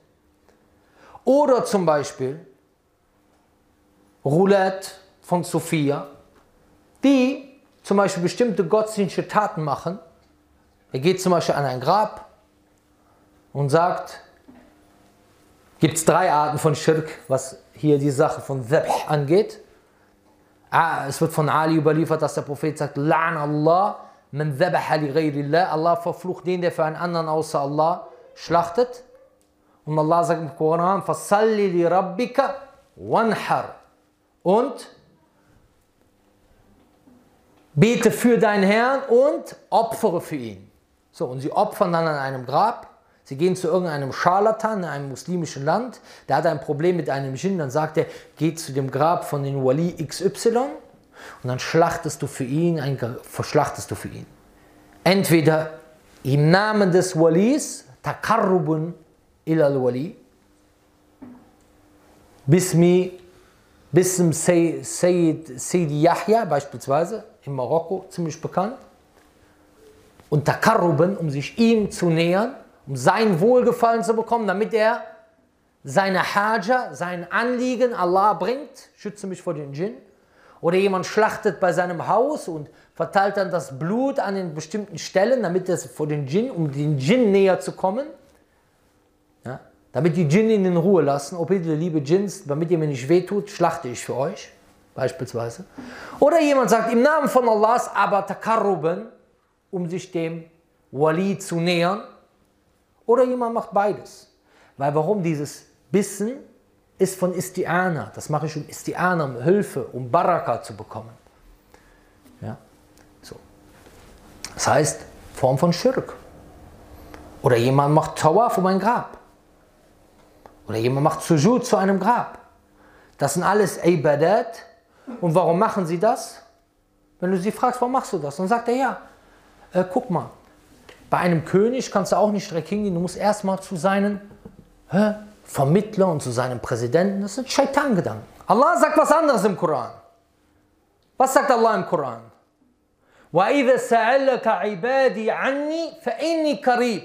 Oder zum Beispiel Roulette von Sophia, die zum Beispiel bestimmte gottesdienstliche Taten machen. Er geht zum Beispiel an ein Grab und sagt, gibt es drei Arten von Schirk, was hier die Sache von Dhabh angeht. Ah, es wird von Ali überliefert, dass der Prophet sagt, La'an Allah, man. Allah verflucht den, der für einen anderen außer Allah schlachtet. Und Allah sagt im Koran, Fasalli li rabbika wanhar und bete für deinen Herrn und opfere für ihn. So, und sie opfern dann an einem Grab. Sie gehen zu irgendeinem Scharlatan in einem muslimischen Land, der hat ein Problem mit einem Djinn, dann sagt er, geh zu dem Grab von den Wali XY und dann schlachtest du für ihn, ein, verschlachtest du für ihn. Entweder im Namen des Walis, Takarrubun ilal Wali, Bismi bis zum Sayyid Yahya beispielsweise in Marokko ziemlich bekannt. Und Takarruben, um sich ihm zu nähern, um sein Wohlgefallen zu bekommen, damit er seine Haja, sein Anliegen Allah bringt, schütze mich vor den Djinn. Oder jemand schlachtet bei seinem Haus und verteilt dann das Blut an den bestimmten Stellen, damit es vor den Djinn, um den Djinn näher zu kommen. Damit die Djinn in Ruhe lassen, oh bitte, liebe Djinns, damit ihr mir nicht wehtut, schlachte ich für euch, beispielsweise. Oder jemand sagt im Namen von Allahs, aber takarruben, um sich dem Wali zu nähern, oder jemand macht beides. Weil warum dieses Bissen ist von Istiana. Das mache ich um Istiana, um Hilfe, um Baraka zu bekommen. Ja? So. Das heißt, Form von Schirk. Oder jemand macht Tawaf um ein Grab. Oder jemand macht Sujud zu einem Grab. Das sind alles Ibadat. Und warum machen sie das? Wenn du sie fragst, warum machst du das? Dann sagt er, ja, äh, guck mal, bei einem König kannst du auch nicht direkt hingehen, du musst erstmal zu seinen hä, Vermittler und zu seinem Präsidenten. Das sind Shaitan-Gedanken. Allah sagt was anderes im Koran. Was sagt Allah im Koran? وَإِذَا سَأَلَكَ عِبَادِي عَنِّي فَإِنِّي قَرِيبٌ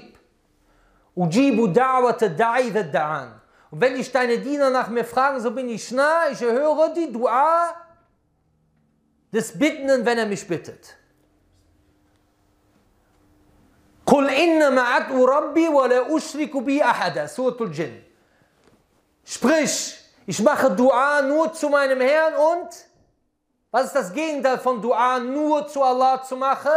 أُجِيبُ دَعْوَةَ الدَّاعِ إِذَا دَعَانِ Und wenn dich deine Diener nach mir fragen, so bin ich nah, ich erhöre die Dua des Bittenden, wenn er mich bittet. قل إنما أدعو ربي ولا أشرك به أحدا سورة الجن Sprich, ich mache Dua nur zu meinem Herrn und was ist das Gegenteil von Dua nur zu Allah zu machen?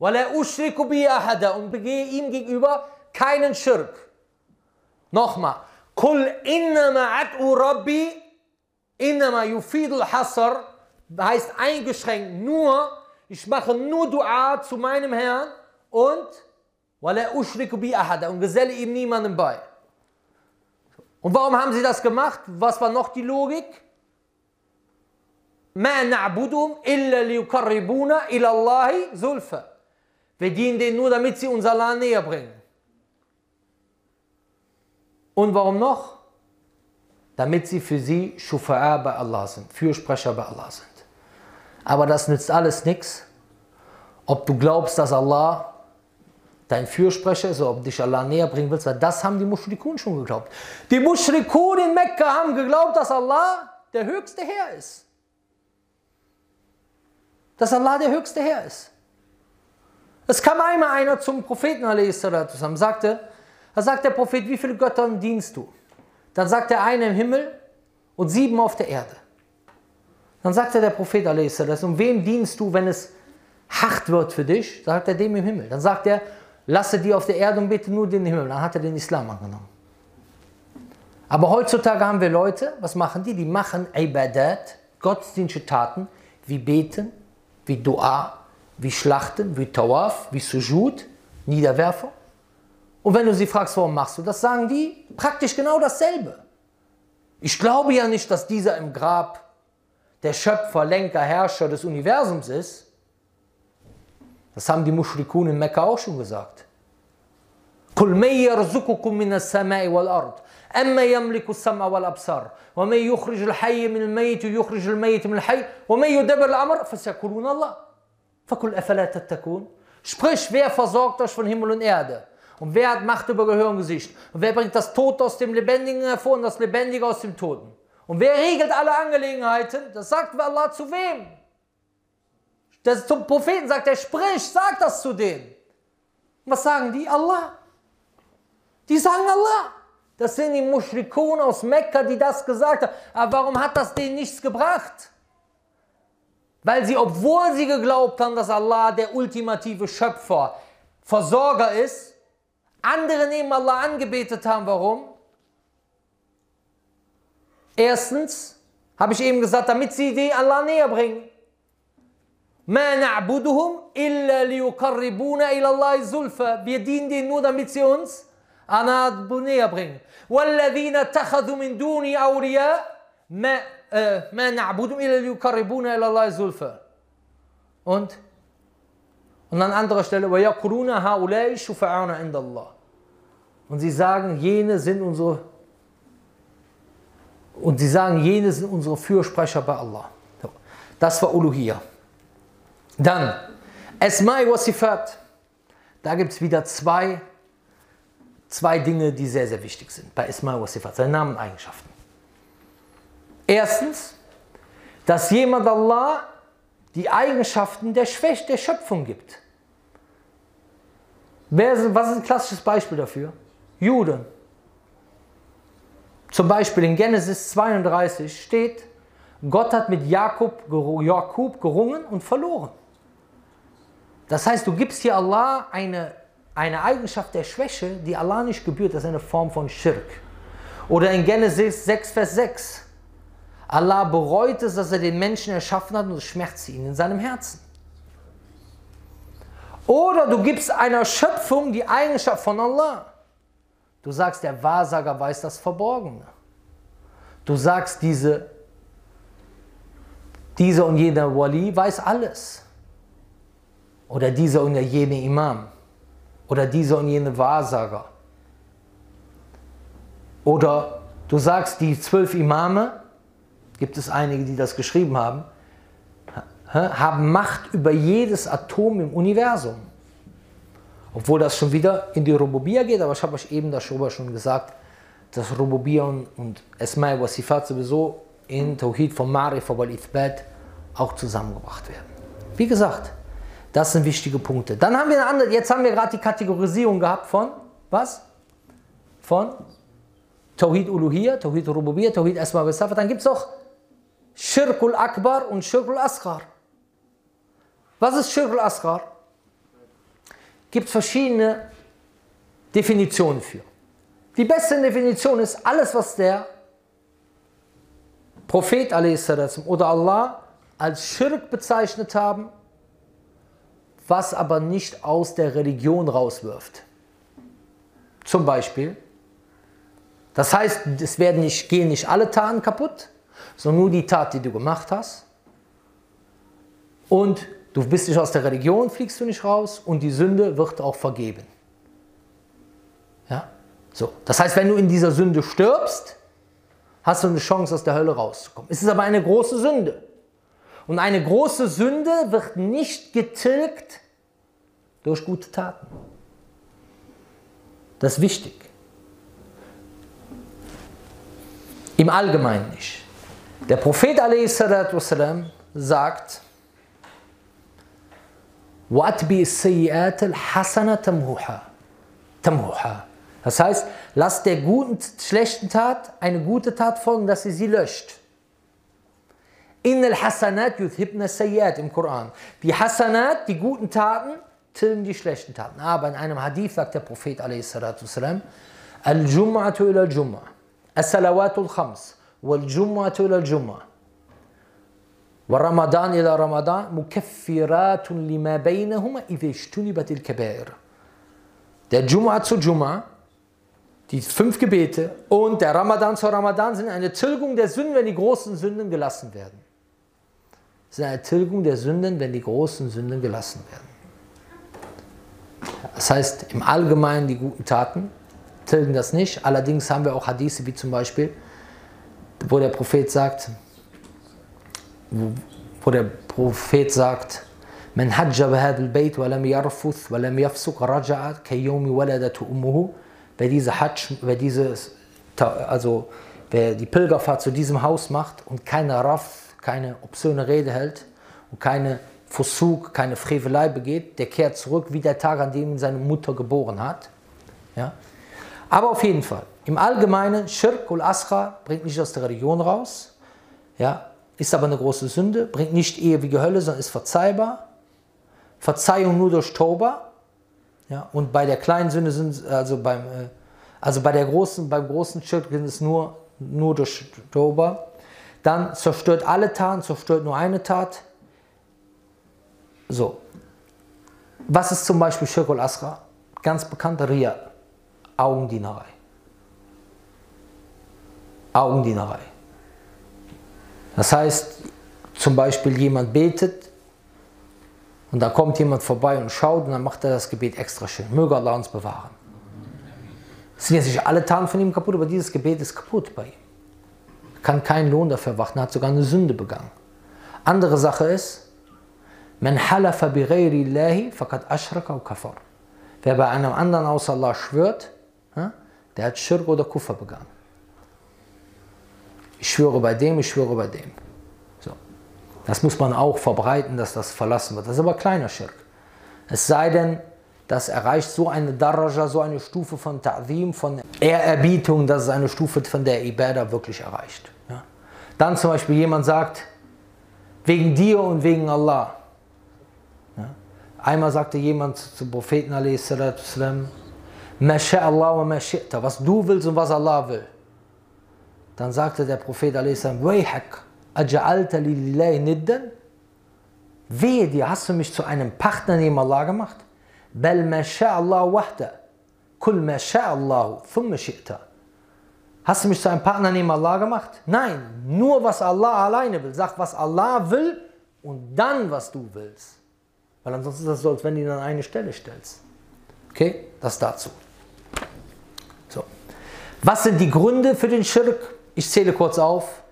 ولا أشرك به أحدا und begehe ihm gegenüber keinen Schirk. Nochmal. Kul innama ad'u rabbi, innama yufidul hasar, heißt eingeschränkt nur, ich mache nur Dua zu meinem Herrn und wala ushriku bi ahada und geselle ihm niemandem bei. Und warum haben sie das gemacht? Was war noch die Logik? Ma na'budum illa liyukarribuna ila Allahi. Wir dienen denen nur, damit sie unser Land näher bringen. Und warum noch? Damit sie für sie Schufa'a bei Allah sind, Fürsprecher bei Allah sind. Aber das nützt alles nichts, ob du glaubst, dass Allah dein Fürsprecher ist oder ob dich Allah näher bringen willst, weil das haben die Mushrikun schon geglaubt. Die Mushrikun in Mekka haben geglaubt, dass Allah der höchste Herr ist. Dass Allah der höchste Herr ist. Es kam einmal einer zum Propheten und sagte, da sagt der Prophet, wie viele Göttern dienst du? Dann sagt der eine im Himmel und sieben auf der Erde. Dann sagte der Prophet, und wem dienst du, wenn es hart wird für dich? Sagt er dem im Himmel. Dann sagt er, lasse die auf der Erde und bete nur den Himmel. Dann hat er den Islam angenommen. Aber heutzutage haben wir Leute, was machen die? Die machen Ibadat, gottesdienstliche Taten, wie Beten, wie Dua, wie Schlachten, wie Tawaf, wie Sujud, Niederwerfung. Und wenn du sie fragst, warum machst du das, sagen die praktisch genau dasselbe. Ich glaube ja nicht, dass dieser im Grab der Schöpfer, Lenker, Herrscher des Universums ist. Das haben die Mushrikun in Mekka auch schon gesagt. قل من يرزقكم من السماء والأرض أما يملك السمع والأبصار ومن يخرج الحي من الميت ويخرج الميت من الحي ومن يدبر الأمر فسيقولون الله فقل أفلا تتقون Sprich, wer versorgt euch von Himmel und Erde? Und wer hat Macht über Gehör und Gesicht? Und wer bringt das Tote aus dem Lebendigen hervor und das Lebendige aus dem Toten? Und wer regelt alle Angelegenheiten? Das sagt Allah zu wem? Das zum Propheten sagt er, sprich, sag das zu denen. Was sagen die? Allah. Die sagen Allah. Das sind die Mushrikun aus Mekka, die das gesagt haben. Aber warum hat das denen nichts gebracht? Weil sie, obwohl sie geglaubt haben, dass Allah der ultimative Schöpfer, Versorger ist, andere neben Allah angebetet haben. Warum? Erstens, habe ich eben gesagt, damit sie die Allah näher bringen. Ma na'buduhum illa liyuqarribuna ila Allah zulfa. Wir dienen denen nur, damit sie uns Allah näher bringen. والذين اتخذوا من دوني أولياء ما ما نعبدهم إلا ليقربونا إلى الله زلفى. Und und an anderer Stelle, und sie sagen, jene sind unsere und sie sagen, jene sind unsere Fürsprecher bei Allah. Das war Uluhiyya. Dann, Esma'i Wasifat. Da gibt es wieder zwei, zwei Dinge, die sehr, sehr wichtig sind bei Esma'i Wasifat, seine Namen und Eigenschaften. Erstens, dass jemand Allah die Eigenschaften der Schwäche der Schöpfung gibt. Wer, was ist ein klassisches Beispiel dafür? Juden. Zum Beispiel in Genesis 32 steht, Gott hat mit Jakob, Jakob gerungen und verloren. Das heißt, du gibst hier Allah eine, eine Eigenschaft der Schwäche, die Allah nicht gebührt. Das ist eine Form von Schirk. Oder in Genesis 6, Vers 6. Allah bereut es, dass er den Menschen erschaffen hat und es schmerzt ihn in seinem Herzen. Oder du gibst einer Schöpfung die Eigenschaft von Allah. Du sagst, der Wahrsager weiß das Verborgene. Du sagst, diese, dieser und jener Wali weiß alles. Oder dieser und jene Imam. Oder dieser und jene Wahrsager. Oder du sagst, die zwölf Imame, gibt es einige, die das geschrieben haben, haben Macht über jedes Atom im Universum. Obwohl das schon wieder in die Rububia geht, aber ich habe euch eben darüber schon gesagt, dass Rububia und, Esma'i wa Sifat sowieso in Tawhid von Ma'rifa wal Ithbat auch zusammengebracht werden. Wie gesagt, das sind wichtige Punkte. Dann haben wir eine andere, jetzt haben wir gerade die Kategorisierung gehabt von, was? Von Tawhid Uluhiyya, Tawhid Rububiyya, Tawhid Asma wa Sifat. Dann gibt es auch Shirkul Akbar und Shirkul Asghar. Was ist Shirkul Asghar? Gibt verschiedene Definitionen für. Die beste Definition ist alles, was der Prophet oder Allah als Schirk bezeichnet haben, was aber nicht aus der Religion rauswirft. Zum Beispiel, das heißt, es werden nicht, gehen nicht alle Taten kaputt, sondern nur die Tat, die du gemacht hast. Und du bist nicht aus der Religion, fliegst du nicht raus und die Sünde wird auch vergeben. Ja? So. Das heißt, wenn du in dieser Sünde stirbst, hast du eine Chance, aus der Hölle rauszukommen. Es ist aber eine große Sünde. Und eine große Sünde wird nicht getilgt durch gute Taten. Das ist wichtig. Im Allgemeinen nicht. Der Prophet والسلام, sagt, وَأَتْبِي السَّيِّئَاتِ الْحَسَنَ تَمْهُحَا Das heißt, lass der guten, schlechten Tat eine gute Tat folgen, dass sie sie löscht. In al-Hasanat yuthibna sayyat im Koran. Die Hasanat, die guten Taten, tilgen die schlechten Taten. Aber in einem Hadith sagt der Prophet a.s. Al-Jum'atu ila al-Jum'a. As-Salawatul Khams. Wal-Jum'atu ila al-Jum'a. ورمضان إلى رمضان مكفرات لما بينهما إذا اجتنبت الكبائر. Der Jum'a zu Jum'a die fünf Gebete und der Ramadan zur Ramadan sind eine Tilgung der Sünden, wenn die großen Sünden gelassen werden. Das ist eine Tilgung der Sünden, wenn die großen Sünden gelassen werden. Das heißt, im Allgemeinen die guten Taten tilgen das nicht. Allerdings haben wir auch Hadithe, wie zum Beispiel, wo der Prophet sagt, wo der Prophet sagt, من حج بهذا البيت ولم يرفث ولم يفسق رجع كيوم ولدته أمه wer diese Hajj, wer dieses, also wer die Pilgerfahrt zu diesem Haus macht und keine Raff, keine obszöne Rede hält und keine Fusuk, keine Frevelei begeht, der kehrt zurück wie der Tag, an dem ihn seine Mutter geboren hat. Ja? Aber auf jeden Fall, im Allgemeinen, Schirk und Asra bringt nicht aus der Religion raus, ja? ist aber eine große Sünde, bringt nicht ewige Hölle, sondern ist verzeihbar. Verzeihung nur durch Toba, ja, und bei der kleinen Sünde sind also beim äh, also bei der großen beim großen Schritt sind es nur nur durch Toba. Dann zerstört alle Taten, zerstört nur eine Tat. So. Was ist zum Beispiel Shirk al-Asra? Ganz bekannt, Ria, Augendienerei. Augendienerei. Das heißt, zum Beispiel jemand betet, und da kommt jemand vorbei und schaut und dann macht er das Gebet extra schön. Möge Allah uns bewahren. Es sind jetzt nicht alle Taten von ihm kaputt, aber dieses Gebet ist kaputt bei ihm. Er kann keinen Lohn dafür erwarten, er hat sogar eine Sünde begangen. Andere Sache ist, Man halafa bi ashraka kafar. Wer bei einem anderen außer Allah schwört, der hat Schirk oder Kuffer begangen. Ich schwöre bei dem, ich schwöre bei dem. Das muss man auch verbreiten, dass das verlassen wird. Das ist aber kleiner Schirk. Es sei denn, das erreicht so eine Daraja, so eine Stufe von Ta'zim, von Ehrerbietung, dass es eine Stufe von der Ibadah wirklich erreicht. Ja. Dann zum Beispiel jemand sagt, wegen dir und wegen Allah. Ja. Einmal sagte jemand zum Propheten was du willst und was Allah will. Dann sagte der Prophet a.s. Wayhak, aja'alta lillahi niddan? Wehe dir, hast du mich zu einem Partner neben Allah gemacht? Ma Allah wahda. Kul Allah thumma. Hast du mich zu einem Partner neben Allah gemacht? Nein, nur was Allah alleine will. Sag, was Allah will und dann, was du willst. Weil ansonsten ist das so, als wenn du ihn an eine Stelle stellst. Okay, das dazu. So. Was sind die Gründe für den Schirk? Ich zähle kurz auf.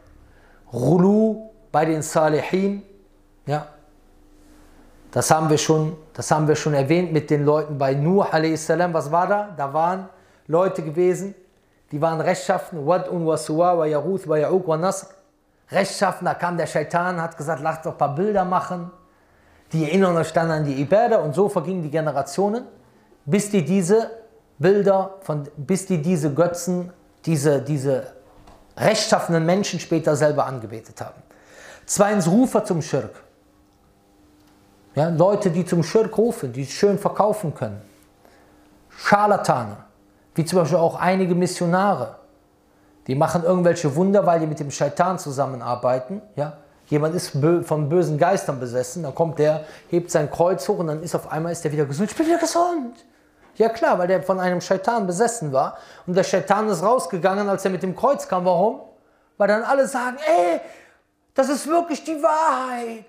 Rulu bei den Salihin. Ja. Das haben wir schon, das haben wir schon erwähnt mit den Leuten bei Nuh a.s. Was war da? Da waren Leute gewesen, die waren rechtschaffen. Wad'un wa suwa wa yaruth wa ya'uq wa nasr. Rechtschaffen, da kam der Shaitan, hat gesagt, lasst doch ein paar Bilder machen. Die erinnern euch dann an die Ibadah und so vergingen die Generationen, bis die diese Bilder, von, bis die diese Götzen, diese, diese rechtschaffenen Menschen später selber angebetet haben. Zweitens Rufer zum Schirk. Ja, Leute, die zum Schirk rufen, die es schön verkaufen können. Scharlatane, wie zum Beispiel auch einige Missionare. Die machen irgendwelche Wunder, weil die mit dem Scheitan zusammenarbeiten. Ja? Jemand ist von bösen Geistern besessen, dann kommt der, hebt sein Kreuz hoch und dann ist auf einmal ist der wieder gesund. Ich bin wieder gesund. Ja klar, weil der von einem Shaitan besessen war und der Shaitan ist rausgegangen, als er mit dem Kreuz kam. Warum? Weil dann alle sagen, ey, das ist wirklich die Wahrheit.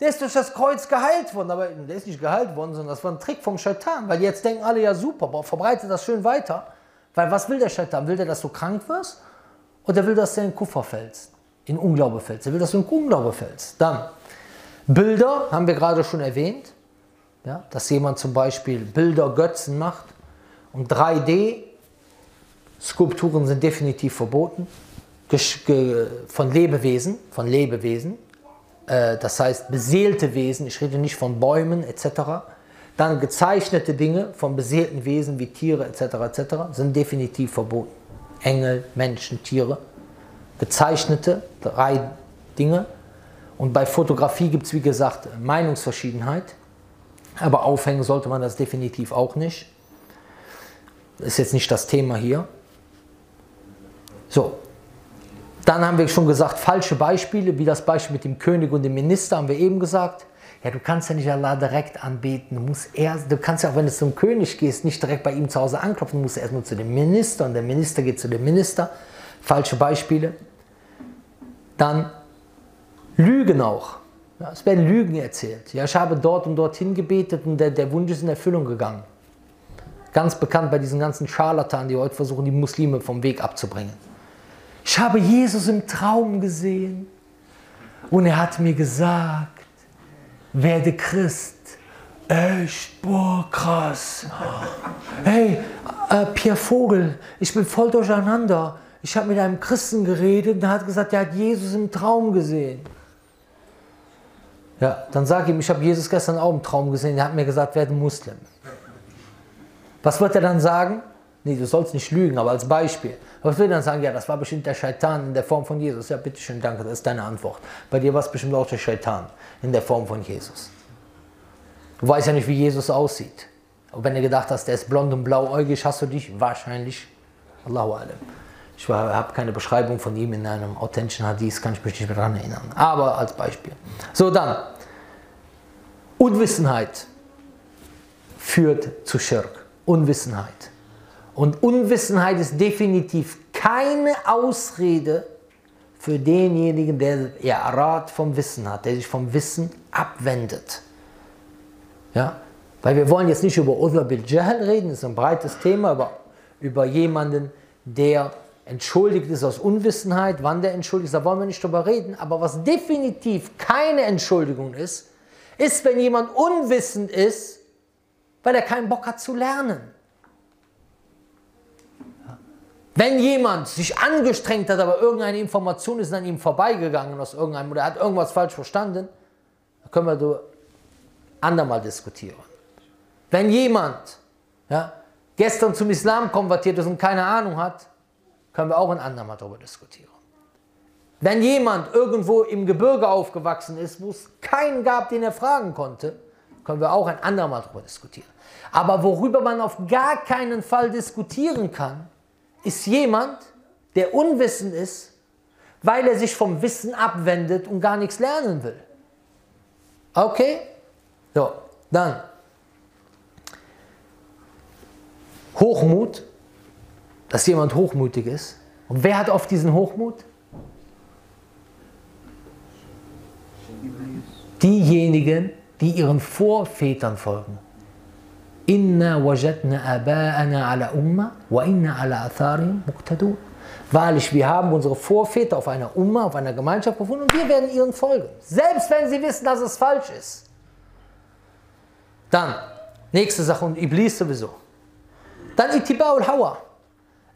Der ist durch das Kreuz geheilt worden, aber der ist nicht geheilt worden, sondern das war ein Trick vom Shaitan, weil jetzt denken alle ja super, verbreitet das schön weiter. Weil was will der Shaitan? Will der, dass du krank wirst? Oder will, dass du in Kuffer fällst? in Unglaube fällst. Er will, dass du in Unglaube fällst. Dann Bilder, haben wir gerade schon erwähnt, ja, dass jemand zum Beispiel Bilder Götzen macht und 3D-Skulpturen sind definitiv verboten von Lebewesen, von Lebewesen, äh, das heißt beseelte Wesen, ich rede nicht von Bäumen etc. Dann gezeichnete Dinge von beseelten Wesen wie Tiere etc. etc. sind definitiv verboten. Engel, Menschen, Tiere gezeichnete, drei Dinge. Und bei Fotografie gibt es, wie gesagt, Meinungsverschiedenheit. Aber aufhängen sollte man das definitiv auch nicht. Ist jetzt nicht das Thema hier. So, dann haben wir schon gesagt, falsche Beispiele, wie das Beispiel mit dem König und dem Minister, haben wir eben gesagt. Ja, du kannst ja nicht Allah direkt anbeten. Du, musst erst, du kannst ja auch, wenn du zum König gehst, nicht direkt bei ihm zu Hause anklopfen. Du musst erst nur zu dem Minister und der Minister geht zu dem Minister. Falsche Beispiele. Dann Lügen auch. Ja, es werden Lügen erzählt. Ja, ich habe dort und dorthin gebetet und der, der Wunsch ist in Erfüllung gegangen. Ganz bekannt bei diesen ganzen Scharlatanen, die heute versuchen, die Muslime vom Weg abzubringen. Ich habe Jesus im Traum gesehen und er hat mir gesagt, werde Christ. Echt, boah, krass. Hey, äh, Pierre Vogel, ich bin voll durcheinander ich habe mit einem Christen geredet und der hat gesagt, der hat Jesus im Traum gesehen. Ja, dann sage ich ihm, ich habe Jesus gestern auch im Traum gesehen, der hat mir gesagt, werde Muslim. Was wird er dann sagen? Nee, du sollst nicht lügen, aber als Beispiel. Was will er dann sagen? Ja, das war bestimmt der Shaitan in der Form von Jesus. Ja, bitteschön, danke, das ist deine Antwort. Bei dir war es bestimmt auch der Shaitan in der Form von Jesus. Du weißt ja nicht, wie Jesus aussieht. Und wenn du gedacht hast, der ist blond und blauäugig, hast du dich wahrscheinlich, Allahu Alam, ich habe keine Beschreibung von ihm in einem authentischen Hadith, kann ich mich nicht mehr daran erinnern. Aber als Beispiel. So, dann. Unwissenheit führt zu Schirk. Unwissenheit. Und Unwissenheit ist definitiv keine Ausrede für denjenigen, der ja, Rat vom Wissen hat, der sich vom Wissen abwendet. Ja? Weil wir wollen jetzt nicht über Udhr bil Jahl reden, das ist ein breites Thema, aber über jemanden, der entschuldigt ist aus Unwissenheit, wann der entschuldigt ist, da wollen wir nicht drüber reden. Aber was definitiv keine Entschuldigung ist, ist, wenn jemand unwissend ist, weil er keinen Bock hat zu lernen. Wenn jemand sich angestrengt hat, aber irgendeine Information ist an ihm vorbeigegangen aus irgendeinem oder er hat irgendwas falsch verstanden, dann können wir da andermal diskutieren. Wenn jemand ja, gestern zum Islam konvertiert ist und keine Ahnung hat, können wir auch ein andermal darüber diskutieren. Wenn jemand irgendwo im Gebirge aufgewachsen ist, wo es keinen gab, den er fragen konnte, Können wir auch ein andermal darüber diskutieren. Aber worüber man auf gar keinen Fall diskutieren kann, ist jemand, der unwissend ist, weil er sich vom Wissen abwendet und gar nichts lernen will. Okay? So, dann. Hochmut, dass jemand hochmutig ist. Und wer hat oft diesen Hochmut? Diejenigen, die ihren Vorvätern folgen. Inna wajadna aba'ana ala umma wa inna ala atharihim muqtadun. Wahrlich, wir haben unsere Vorväter auf einer Umma, auf einer Gemeinschaft gefunden und wir werden ihren folgen. Selbst wenn sie wissen, dass es falsch ist. Dann, nächste Sache und Iblis sowieso. Dann Itiba'ul Hawa.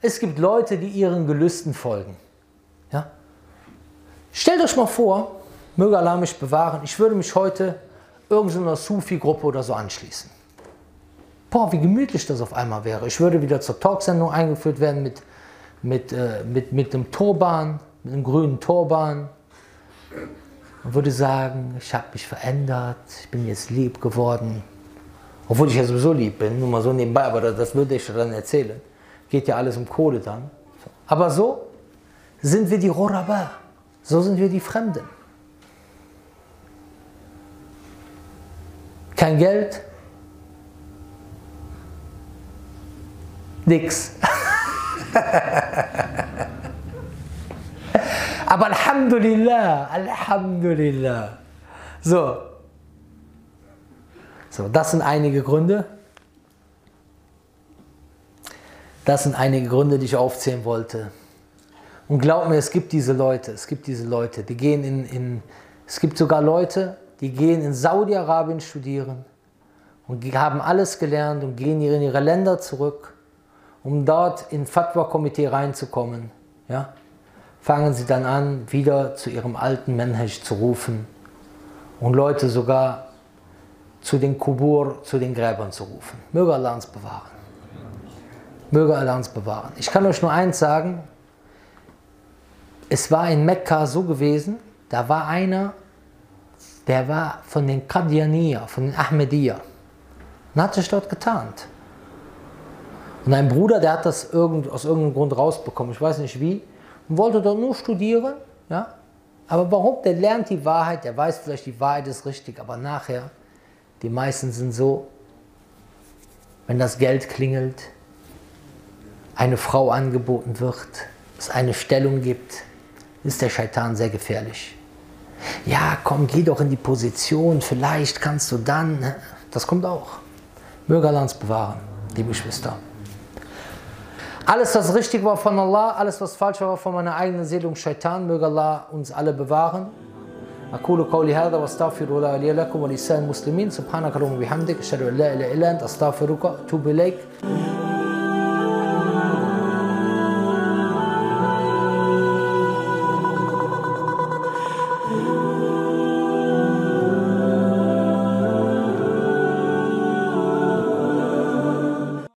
Es gibt Leute, die ihren Gelüsten folgen. Ja? Stellt euch mal vor, möge Allah mich bewahren, ich würde mich heute irgendeiner Sufi-Gruppe oder so anschließen. Boah, wie gemütlich das auf einmal wäre. Ich würde wieder zur Talksendung eingeführt werden mit, mit, äh, mit, mit einem Turban, mit einem grünen Turban. Und würde sagen, ich habe mich verändert, ich bin jetzt lieb geworden. Obwohl ich ja sowieso lieb bin, nur mal so nebenbei, aber das, würde ich dann erzählen. Geht ja alles um Kohle dann. Aber so sind wir die Roraba, so sind wir die Fremden. Kein Geld, nix. Aber Alhamdulillah, Alhamdulillah. So. So, das sind einige Gründe. Das sind einige Gründe, die ich aufzählen wollte. Und glaub mir, es gibt diese Leute, es gibt diese Leute, die gehen in, in es gibt sogar Leute, die gehen in Saudi-Arabien studieren und haben alles gelernt und gehen in ihre Länder zurück, um dort in Fatwa-Komitee reinzukommen. Ja? Fangen sie dann an, wieder zu ihrem alten Menhaj zu rufen und Leute sogar zu den Kubur, zu den Gräbern zu rufen. Möge Allah uns bewahren. Möge Allah uns bewahren. Ich kann euch nur eins sagen, es war in Mekka so gewesen, da war einer, der war von den Qadianiyah, von den Ahmadiyya und hat sich dort getarnt. Und ein Bruder, der hat das irgend, aus irgendeinem Grund rausbekommen, ich weiß nicht wie, und wollte dort nur studieren, ja. Aber warum? Der lernt die Wahrheit, der weiß vielleicht, die Wahrheit ist richtig, aber nachher, die meisten sind so, wenn das Geld klingelt, eine Frau angeboten wird, es eine Stellung gibt, ist der Scheitan sehr gefährlich. Ja, komm, geh doch in die Position, vielleicht kannst du dann. Ne? Das kommt auch. Möge Allah uns bewahren, liebe Geschwister. Alles, was richtig war von Allah, alles, was falsch war von meiner eigenen Seele und Shaitan, möge Allah uns alle bewahren. أقول قولي هذا واستغفر الله لي لكم ولسائر المسلمين سبحانك اللهم وبحمدك أشهد أن لا إله إلا أنت أستغفرك وأتوب إليك